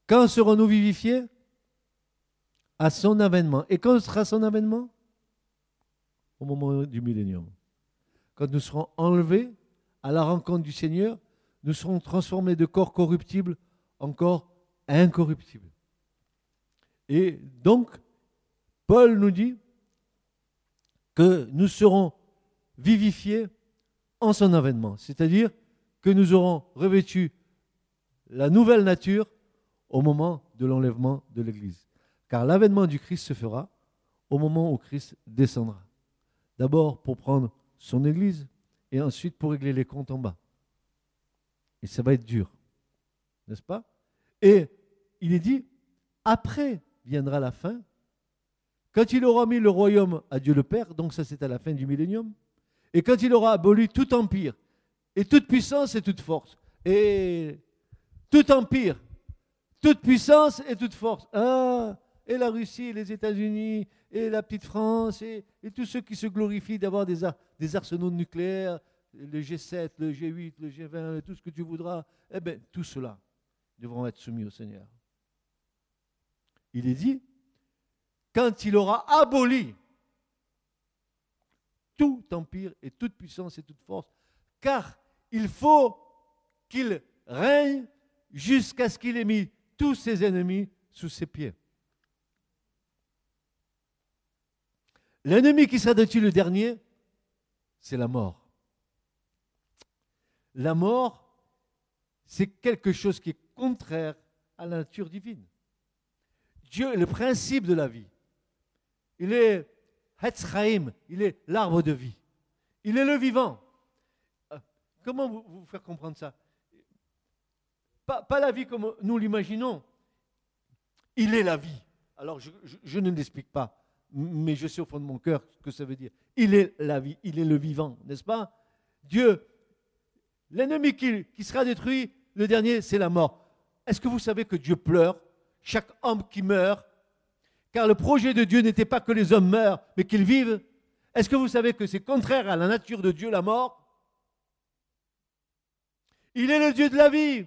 Quand serons-nous vivifiés? À son avènement. Et quand sera son avènement? Au moment du millénium. Quand nous serons enlevés à la rencontre du Seigneur, nous serons transformés de corps corruptibles en corps incorruptibles. Et donc, Paul nous dit que nous serons vivifiés en son avènement, c'est-à-dire que nous aurons revêtu la nouvelle nature au moment de l'enlèvement de l'Église. Car l'avènement du Christ se fera au moment où Christ descendra. D'abord pour prendre son Église et ensuite pour régler les comptes en bas. Et ça va être dur, n'est-ce pas? Et il est dit, après viendra la fin, quand il aura mis le royaume à Dieu le Père, donc ça c'est à la fin du millénium, et quand il aura aboli tout empire, et toute puissance et toute force, et tout empire, toute puissance et toute force. Ah, et la Russie, les États-Unis, et la petite France, et, tous ceux qui se glorifient d'avoir des, des, arsenaux nucléaires, le G7, le G8, le G20, tout ce que tu voudras, eh bien, tout cela devront être soumis au Seigneur. Il est dit, quand il aura aboli tout empire et toute puissance et toute force, car il faut qu'il règne jusqu'à ce qu'il ait mis tous ses ennemis sous ses pieds. L'ennemi qui sera de le dernier, c'est la mort. La mort, c'est quelque chose qui est contraire à la nature divine. Dieu est le principe de la vie. Il est Hetzraim, il est l'arbre de vie. Il est le vivant. Euh, comment vous, faire comprendre ça? Pas, la vie comme nous l'imaginons. Il est la vie. Alors je, ne l'explique pas, mais je sais au fond de mon cœur ce que ça veut dire. Il est la vie, il est le vivant, n'est-ce pas? Dieu, l'ennemi qui sera détruit, le dernier, c'est la mort. Est-ce que vous savez que Dieu pleure? Chaque homme qui meurt Car le projet de Dieu n'était pas que les hommes meurent, mais qu'ils vivent. Est-ce que vous savez que c'est contraire à la nature de Dieu, la mort? Il est le Dieu de la vie.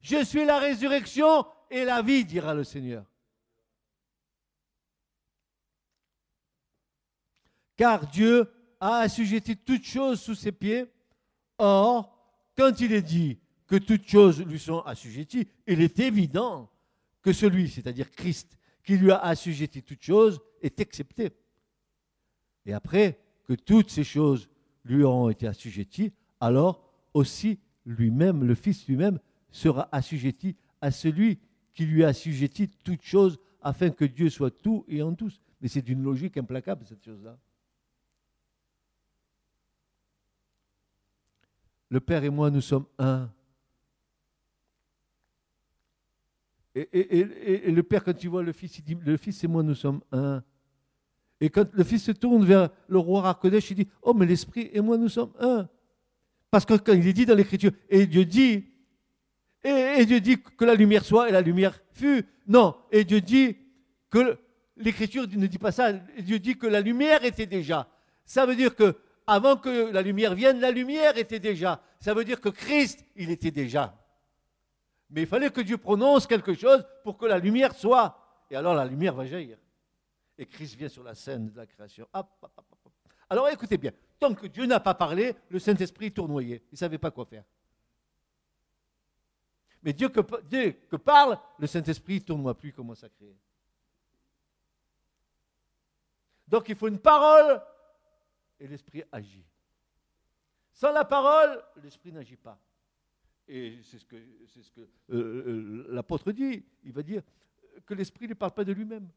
Je suis la résurrection et la vie, dira le Seigneur. Car Dieu a assujetti toutes choses sous ses pieds. Or, quand il est dit que toutes choses lui sont assujetties, il est évident que celui, c'est-à-dire Christ, qui lui a assujetti toutes choses, est accepté. Et après que toutes ces choses lui auront été assujetties, alors aussi lui-même, le Fils lui-même, sera assujetti à celui qui lui a assujetti toutes choses afin que Dieu soit tout et en tous. Mais c'est d'une logique implacable, cette chose-là. Le Père et moi, nous sommes un. Et, le Père, quand il voit le Fils, il dit, le Fils et moi, nous sommes un. Et quand le Fils se tourne vers le roi Rakodesh, il dit, oh, mais l'Esprit et moi, nous sommes un. Parce que quand il est dit dans l'Écriture, et Dieu dit, et, Dieu dit que la lumière soit et la lumière fut. Non, et Dieu dit que l'Écriture ne dit pas ça. Dieu dit que la lumière était déjà. Ça veut dire que avant que la lumière vienne, la lumière était déjà. Ça veut dire que Christ, il était déjà. Mais il fallait que Dieu prononce quelque chose pour que la lumière soit. Et alors la lumière va jaillir. Et Christ vient sur la scène de la création. alors écoutez bien, tant que Dieu n'a pas parlé, le Saint-Esprit tournoyait. Il ne savait pas quoi faire. Mais Dieu que, parle, le Saint-Esprit ne tourne plus, comment ça créer. Donc il faut une parole et l'Esprit agit. Sans la parole, l'Esprit n'agit pas. Et c'est ce que, euh, euh, l'apôtre dit. Il va dire que l'Esprit ne parle pas de lui-même.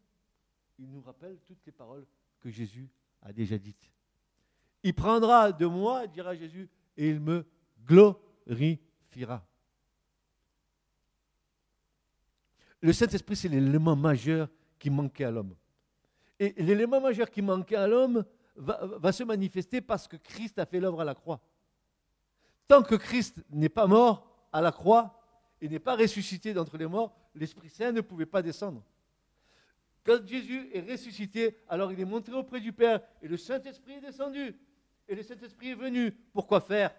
Il nous rappelle toutes les paroles que Jésus a déjà dites. Il prendra de moi, dira Jésus, et il me glorifiera. Le Saint-Esprit, c'est l'élément majeur qui manquait à l'homme. Et l'élément majeur qui manquait à l'homme va, se manifester parce que Christ a fait l'œuvre à la croix. Tant que Christ n'est pas mort à la croix et n'est pas ressuscité d'entre les morts, l'Esprit Saint ne pouvait pas descendre. Quand Jésus est ressuscité, alors il est monté auprès du Père et le Saint-Esprit est descendu. Et le Saint-Esprit est venu. Pourquoi faire?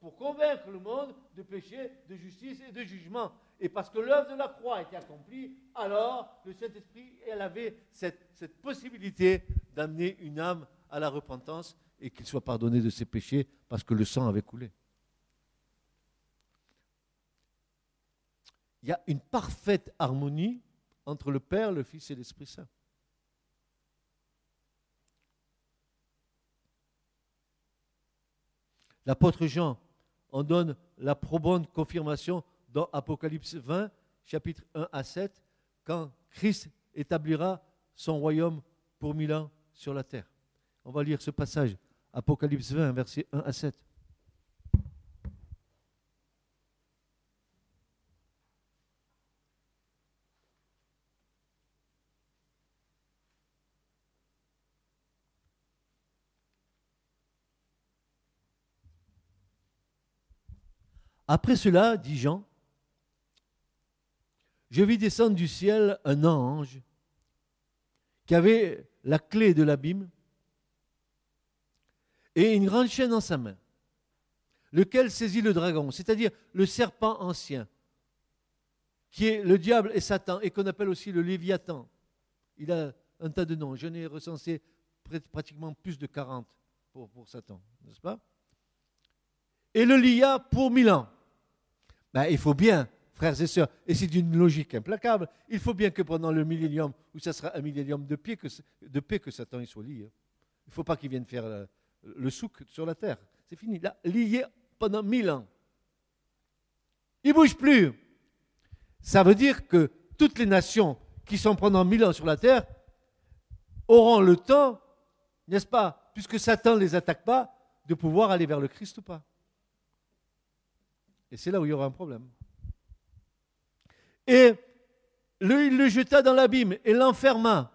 Pour convaincre le monde de péché, de justice et de jugement. Et parce que l'œuvre de la croix était accomplie, alors le Saint-Esprit, avait cette possibilité d'amener une âme à la repentance et qu'il soit pardonné de ses péchés parce que le sang avait coulé. Il y a une parfaite harmonie entre le Père, le Fils et l'Esprit Saint. L'apôtre Jean en donne la probante confirmation dans Apocalypse 20, chapitre 1 à 7, quand Christ établira son royaume pour mille ans sur la terre. On va lire ce passage, Apocalypse 20, versets 1 à 7. Après cela, dit Jean, je vis descendre du ciel un ange qui avait la clé de l'abîme et une grande chaîne dans sa main, lequel saisit le dragon, c'est-à-dire le serpent ancien, qui est le diable et Satan, et qu'on appelle aussi le Léviathan. Il a un tas de noms. Je n'ai recensé pratiquement plus de 40 pour, pour Satan, n'est-ce pas? Et le lia pour mille ans. Ben, il faut bien, frères et sœurs, et c'est d'une logique implacable, il faut bien que pendant le millénium, où ça sera un millénium de, paix, que, Satan y soit lié. Il ne faut pas qu'il vienne faire le, le souk sur la terre. C'est fini. Là, lié pendant mille ans. Il ne bouge plus. Ça veut dire que toutes les nations qui sont pendant mille ans sur la terre auront le temps, n'est-ce pas, puisque Satan ne les attaque pas, de pouvoir aller vers le Christ ou pas. Et c'est là où il y aura un problème. Et lui, il le jeta dans l'abîme et l'enferma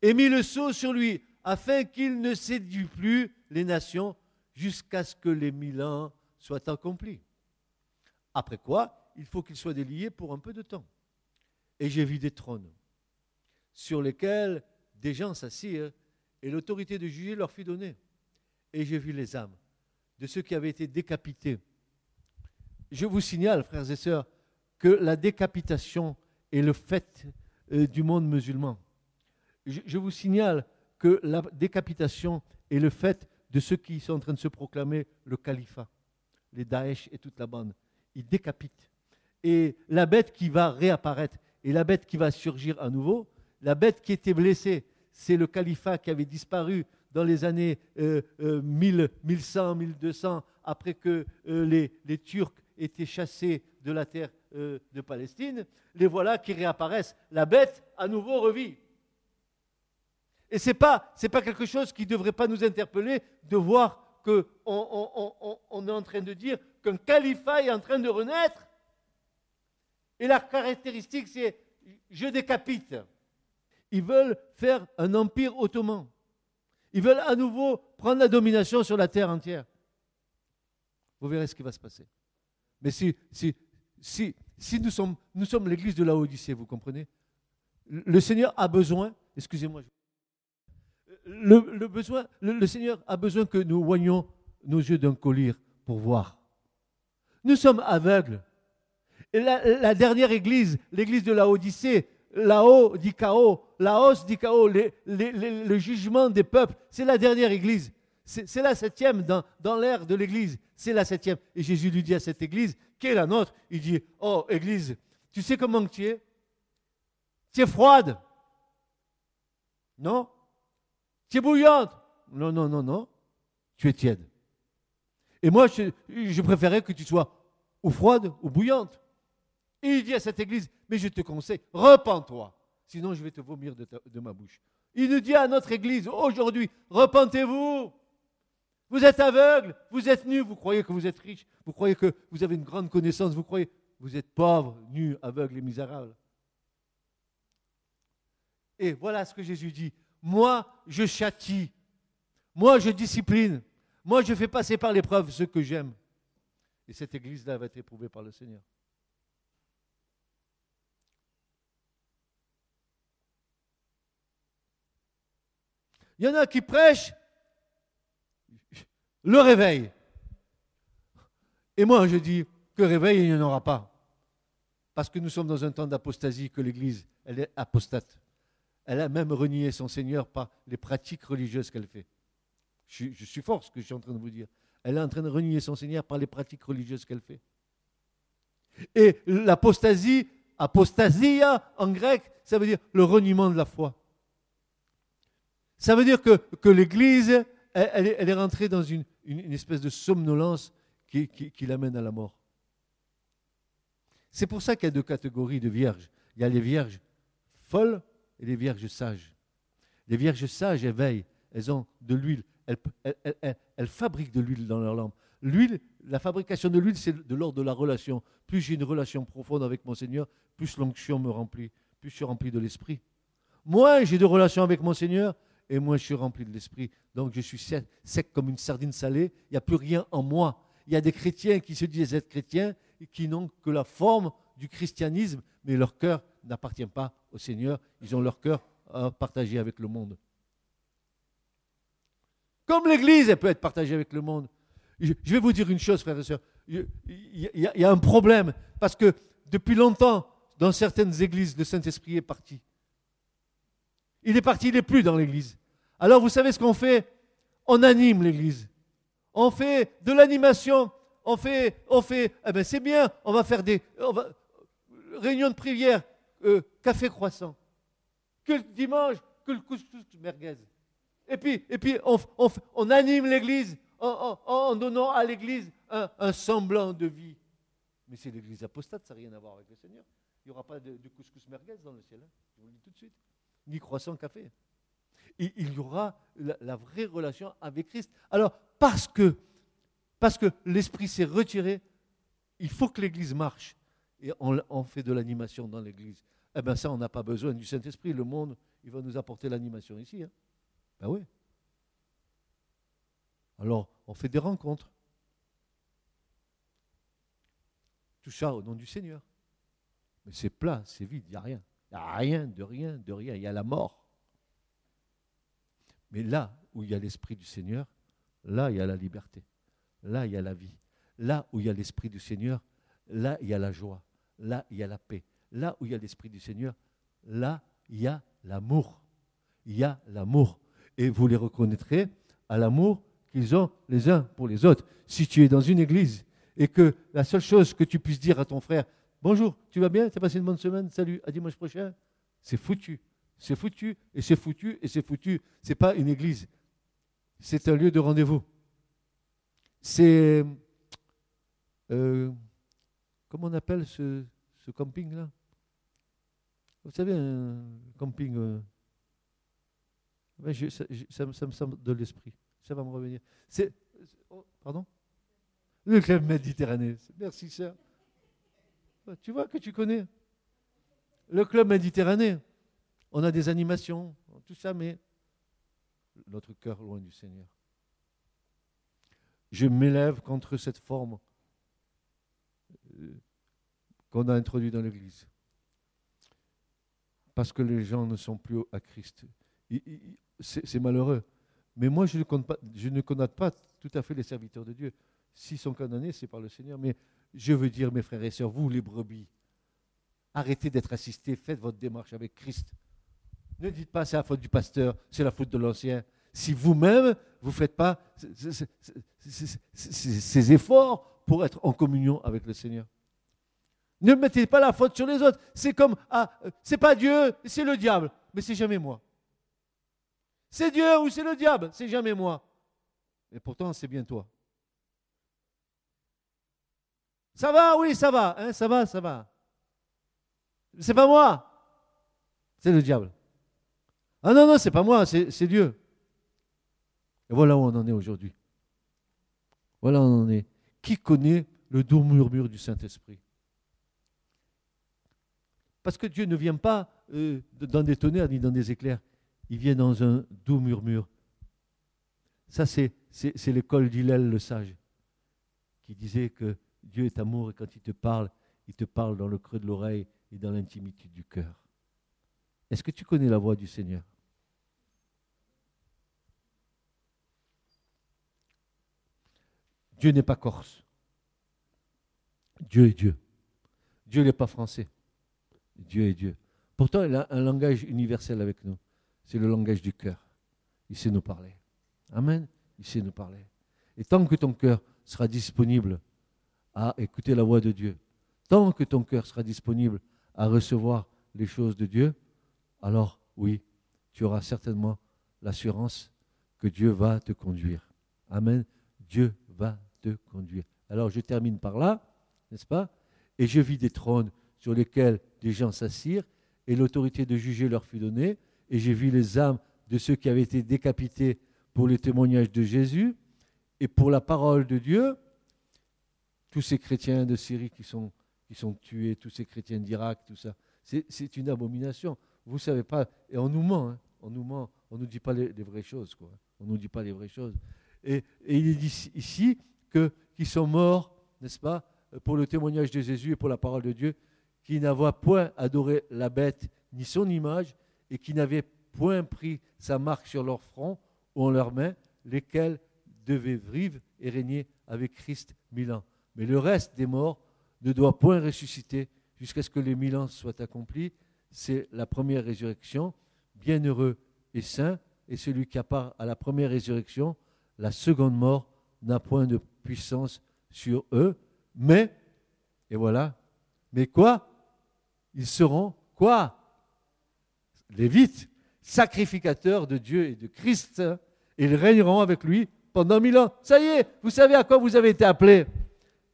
et mit le sceau sur lui afin qu'il ne séduit plus les nations jusqu'à ce que les mille ans soient accomplis. Après quoi, il faut qu'il soit délié pour un peu de temps. Et j'ai vu des trônes sur lesquels des gens s'assirent et l'autorité de juger leur fut donnée. Et j'ai vu les âmes de ceux qui avaient été décapités je vous signale, frères et sœurs, que la décapitation est le fait euh, du monde musulman. Je, vous signale que la décapitation est le fait de ceux qui sont en train de se proclamer le califat, les Daesh et toute la bande. Ils décapitent. Et la bête qui va réapparaître et la bête qui va surgir à nouveau, la bête qui était blessée, c'est le califat qui avait disparu dans les années 1000, 1100, 1200, après que euh, les, les Turcs étaient chassés de la terre euh, de Palestine, les voilà qui réapparaissent. La bête, à nouveau, revit. Et ce n'est pas, pas quelque chose qui ne devrait pas nous interpeller de voir qu'on on, est en train de dire qu'un califat est en train de renaître. Et la caractéristique, c'est je décapite. Ils veulent faire un empire ottoman. Ils veulent à nouveau prendre la domination sur la terre entière. Vous verrez ce qui va se passer. Mais si, si, si, nous sommes, nous sommes l'église de la Odyssée, vous comprenez? Le Seigneur a besoin, excusez-moi, le, Seigneur a besoin que nous voyions nos yeux d'un collier pour voir. Nous sommes aveugles. La, dernière église, l'église de la Odyssée, là-haut dit chaos, Laos dit chaos, le jugement des peuples, c'est la dernière église. C'est la septième dans, dans l'ère de l'Église. C'est la septième. Et Jésus lui dit à cette Église, qui est la nôtre, il dit, oh Église, tu sais comment tu es? Tu es froide. Non? Tu es bouillante. Non, non, non, non. Tu es tiède. Et moi, je, préférais que tu sois ou froide ou bouillante. Il dit à cette Église, mais je te conseille, repens-toi. Sinon, je vais te vomir de ma bouche. Il nous dit à notre Église, aujourd'hui, repentez-vous. Vous êtes aveugle, vous êtes nu, vous croyez que vous êtes riche, vous croyez que vous avez une grande connaissance, vous croyez vous êtes pauvre, nu, aveugle et misérable. Et voilà ce que Jésus dit. Moi, je châtie. Moi, je discipline. Moi, je fais passer par l'épreuve ceux que j'aime. Et cette église-là va être éprouvée par le Seigneur. Il y en a qui prêchent le réveil. Et moi, je dis que réveil, il n'y en aura pas. Parce que nous sommes dans un temps d'apostasie, que l'Église, elle est apostate. Elle a même renié son Seigneur par les pratiques religieuses qu'elle fait. Je, suis fort ce que je suis en train de vous dire. Elle est en train de renier son Seigneur par les pratiques religieuses qu'elle fait. Et l'apostasie, apostasia en grec, ça veut dire le reniement de la foi. Ça veut dire que, que l'Église, elle, est, rentrée dans une, espèce de somnolence qui, qui l'amène à la mort. C'est pour ça qu'il y a deux catégories de vierges. Il y a les vierges folles et les vierges sages. Les vierges sages, elles veillent, elles ont de l'huile, elles, fabriquent de l'huile dans leur lampe. L'huile, la fabrication de l'huile, c'est de l'ordre de la relation. Plus j'ai une relation profonde avec mon Seigneur, plus l'onction me remplit, plus je suis rempli de l'Esprit. Moins j'ai de relations avec mon Seigneur, et moins je suis rempli de l'Esprit. Donc je suis sec, comme une sardine salée, il n'y a plus rien en moi. Il y a des chrétiens qui se disent être chrétiens et qui n'ont que la forme du christianisme, mais leur cœur n'appartient pas au Seigneur. Ils ont leur cœur à partager avec le monde. Comme l'Église, elle peut être partagée avec le monde. Je vais vous dire une chose, frères et sœurs. Il y, a un problème, parce que depuis longtemps, dans certaines églises, le Saint-Esprit est parti. Il est parti, il n'est plus dans l'église. Alors vous savez ce qu'on fait? On anime l'église. On fait de l'animation. On fait, on fait, eh ben c'est bien, on va faire des réunions de prière, euh, café croissant. Que le dimanche, que le couscous merguez. Et puis, et puis on, anime l'église en, donnant à l'église un, semblant de vie. Mais c'est l'église apostate, ça n'a rien à voir avec le Seigneur. Il n'y aura pas de, couscous merguez dans le ciel. Hein. Je vous le dis tout de suite ni croissant café. il y aura la, vraie relation avec Christ. Alors, parce que, parce que l'Esprit s'est retiré, il faut que l'Église marche. Et on, fait de l'animation dans l'Église. Eh bien ça, on n'a pas besoin du Saint-Esprit. Le monde, il va nous apporter l'animation ici. Hein. Ben oui. Alors, on fait des rencontres. Tout ça au nom du Seigneur. Mais c'est plat, c'est vide, il n'y a rien. Rien, de rien, de rien. Il y a la mort. Mais là où il y a l'Esprit du Seigneur, là il y a la liberté. Là il y a la vie. Là où il y a l'Esprit du Seigneur, là il y a la joie. Là il y a la paix. Là où il y a l'Esprit du Seigneur, là il y a l'amour. Il y a l'amour. Et vous les reconnaîtrez à l'amour qu'ils ont les uns pour les autres. Si tu es dans une église et que la seule chose que tu puisses dire à ton frère, Bonjour, tu vas bien? Tu as passé une bonne semaine? Salut, à dimanche prochain. C'est foutu. C'est foutu, et c'est foutu, et c'est foutu. Ce n'est pas une église. C'est un lieu de rendez-vous. C'est. Euh, comment on appelle ce, camping-là? Vous savez, un camping. Euh, ça, me semble de l'esprit. Ça va me revenir. C'est. Oh, pardon? Le club méditerranéen. Merci, sœur. Tu vois que tu connais. Le club méditerranéen. On a des animations, tout ça, mais notre cœur loin du Seigneur. Je m'élève contre cette forme euh, qu'on a introduite dans l'Église. Parce que les gens ne sont plus à Christ. C'est malheureux. Mais moi, je ne, pas, ne connais pas tout à fait les serviteurs de Dieu. S'ils sont condamnés, c'est par le Seigneur. Mais je veux dire, mes frères et sœurs, vous les brebis, arrêtez d'être assistés, faites votre démarche avec Christ. Ne dites pas c'est la faute du pasteur, c'est la faute de l'ancien. Si vous-même, vous ne faites pas ces efforts pour être en communion avec le Seigneur. Ne mettez pas la faute sur les autres. C'est comme, ah, c'est pas Dieu, c'est le diable, mais c'est jamais moi. C'est Dieu ou c'est le diable, c'est jamais moi. Et pourtant, c'est bien toi. Ça va, oui, ça va, hein, ça va, ça va. C'est pas moi, c'est le diable. Ah non, non, c'est pas moi, c'est Dieu. Et voilà où on en est aujourd'hui. Voilà où on en est. Qui connaît le doux murmure du Saint-Esprit? Parce que Dieu ne vient pas euh, dans des tonnerres ni dans des éclairs. Il vient dans un doux murmure. Ça, c'est l'école d'Hillel le sage, qui disait que Dieu est amour et quand il te parle, il te parle dans le creux de l'oreille et dans l'intimité du cœur. Est-ce que tu connais la voix du Seigneur? Dieu n'est pas corse. Dieu est Dieu. Dieu n'est pas français. Dieu est Dieu. Pourtant, il a un langage universel avec nous. C'est le langage du cœur. Il sait nous parler. Amen. Il sait nous parler. Et tant que ton cœur sera disponible à écouter la voix de Dieu, tant que ton cœur sera disponible à recevoir les choses de Dieu, alors oui, tu auras certainement l'assurance que Dieu va te conduire. Amen. Dieu va te conduire. Alors je termine par là, n'est-ce pas? Et je vis des trônes sur lesquels des gens s'assirent, et l'autorité de juger leur fut donnée, et j'ai vu les âmes de ceux qui avaient été décapités pour les témoignages de Jésus et pour la parole de Dieu. Tous ces chrétiens de Syrie qui sont, qui sont tués, tous ces chrétiens d'Irak, tout ça, c'est une abomination. Vous ne savez pas, et on nous ment, hein, on nous ment, on ne nous dit pas les, vraies choses. Quoi. On nous dit pas les vraies choses. Et, et il est dit ici qu'ils sont morts, n'est-ce pas, pour le témoignage de Jésus et pour la parole de Dieu, qui n'avaient point adoré la bête ni son image, et qui n'avaient point pris sa marque sur leur front ou en leurs mains, lesquels devaient vivre et régner avec Christ mille ans. Mais le reste des morts ne doit point ressusciter jusqu'à ce que les mille ans soient accomplis. C'est la première résurrection. Bienheureux et saint et celui qui a à la première résurrection. La seconde mort n'a point de puissance sur eux. Mais, et voilà, mais quoi? Ils seront quoi? Lévites, sacrificateurs de Dieu et de Christ, ils régneront avec lui pendant mille ans. Ça y est, vous savez à quoi vous avez été appelés.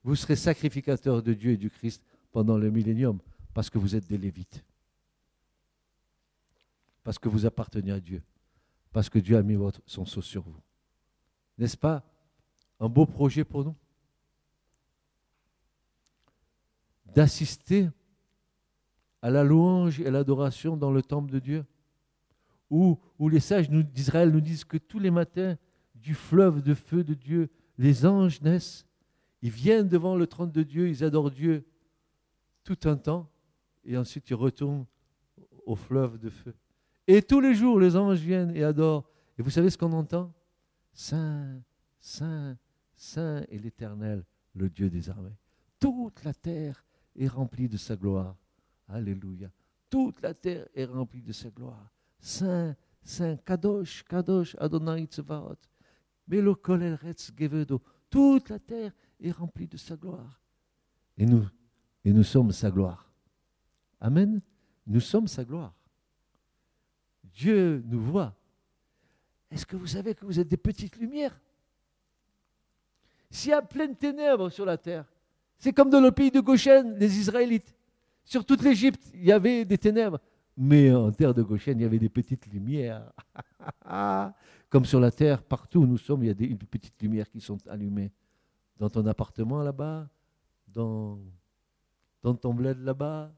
Vous serez sacrificateurs de Dieu et du Christ pendant le millénium, parce que vous êtes des Lévites. Parce que vous appartenez à Dieu. Parce que Dieu a mis son sceau sur vous. N'est-ce pas un beau projet pour nous? D'assister à la louange et l'adoration dans le temple de Dieu, où, où les sages d'Israël nous disent que tous les matins, du fleuve de feu de Dieu, les anges naissent, ils viennent devant le trône de Dieu, ils adorent Dieu tout un temps, et ensuite ils retournent au fleuve de feu. Et tous les jours, les anges viennent et adorent. Et vous savez ce qu'on entend? Saint, Saint, Saint est l'Éternel, le Dieu des armées. Toute la terre est remplie de sa gloire. Alléluia. Toute la terre est remplie de sa gloire. Saint, Saint, Kadosh, Kadosh, Adonai Tzvaot. Melo retz gevedo. Toute la terre est remplie de sa gloire. Et nous, et nous sommes sa gloire. Amen. Nous sommes sa gloire. Dieu nous voit. Est-ce que vous savez que vous êtes des petites lumières? S'il y a plein de ténèbres sur la terre, c'est comme dans le pays de Goshen, les Israélites. Sur toute l'Égypte, il y avait des ténèbres. Mais en terre de Goshen, il y avait des petites lumières. Comme sur la terre, partout où nous sommes, il y a des petites lumières qui sont allumées. Dans ton appartement là-bas, dans, dans ton bled là-bas,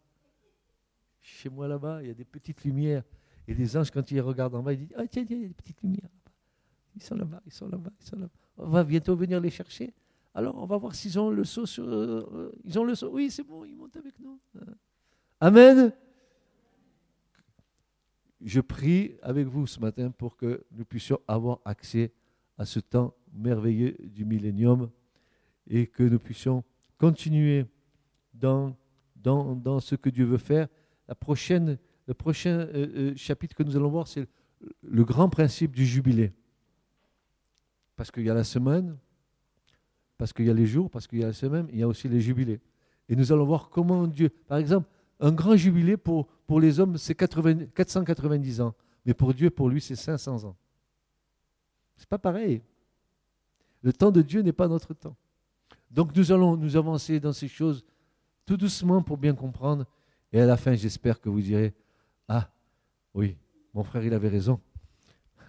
chez moi là-bas, il y a des petites lumières. Et les anges, quand ils regardent en bas, ils disent Ah, tiens, tiens, il y a des petites lumières là-bas. Ils sont là-bas, ils sont là-bas, ils sont là-bas. On va bientôt venir les chercher. Alors, on va voir s'ils ont le saut sur. Euh, ils ont le saut. Oui, c'est bon, ils montent avec nous. Amen. Je prie avec vous ce matin pour que nous puissions avoir accès à ce temps merveilleux du millénium et que nous puissions continuer dans, dans, dans ce que Dieu veut faire. La prochaine le prochain euh, euh, chapitre que nous allons voir, c'est le grand principe du jubilé. Parce qu'il y a la semaine, parce qu'il y a les jours, parce qu'il y a la semaine, il y a aussi les jubilés. Et nous allons voir comment Dieu, par exemple, un grand jubilé pour, pour les hommes, c'est 490 ans. Mais pour Dieu, pour lui, c'est 500 ans. C'est pas pareil. Le temps de Dieu n'est pas notre temps. Donc nous allons nous avancer dans ces choses tout doucement pour bien comprendre. Et à la fin, j'espère que vous direz, ah, oui, mon frère, il avait raison.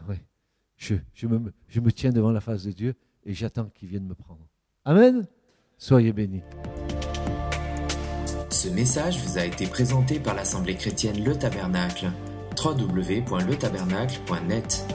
Je me tiens devant la face de Dieu et j'attends qu'il vienne me prendre. Amen. Soyez bénis. Ce message vous a été présenté par l'Assemblée chrétienne Le Tabernacle. www.letabernacle.net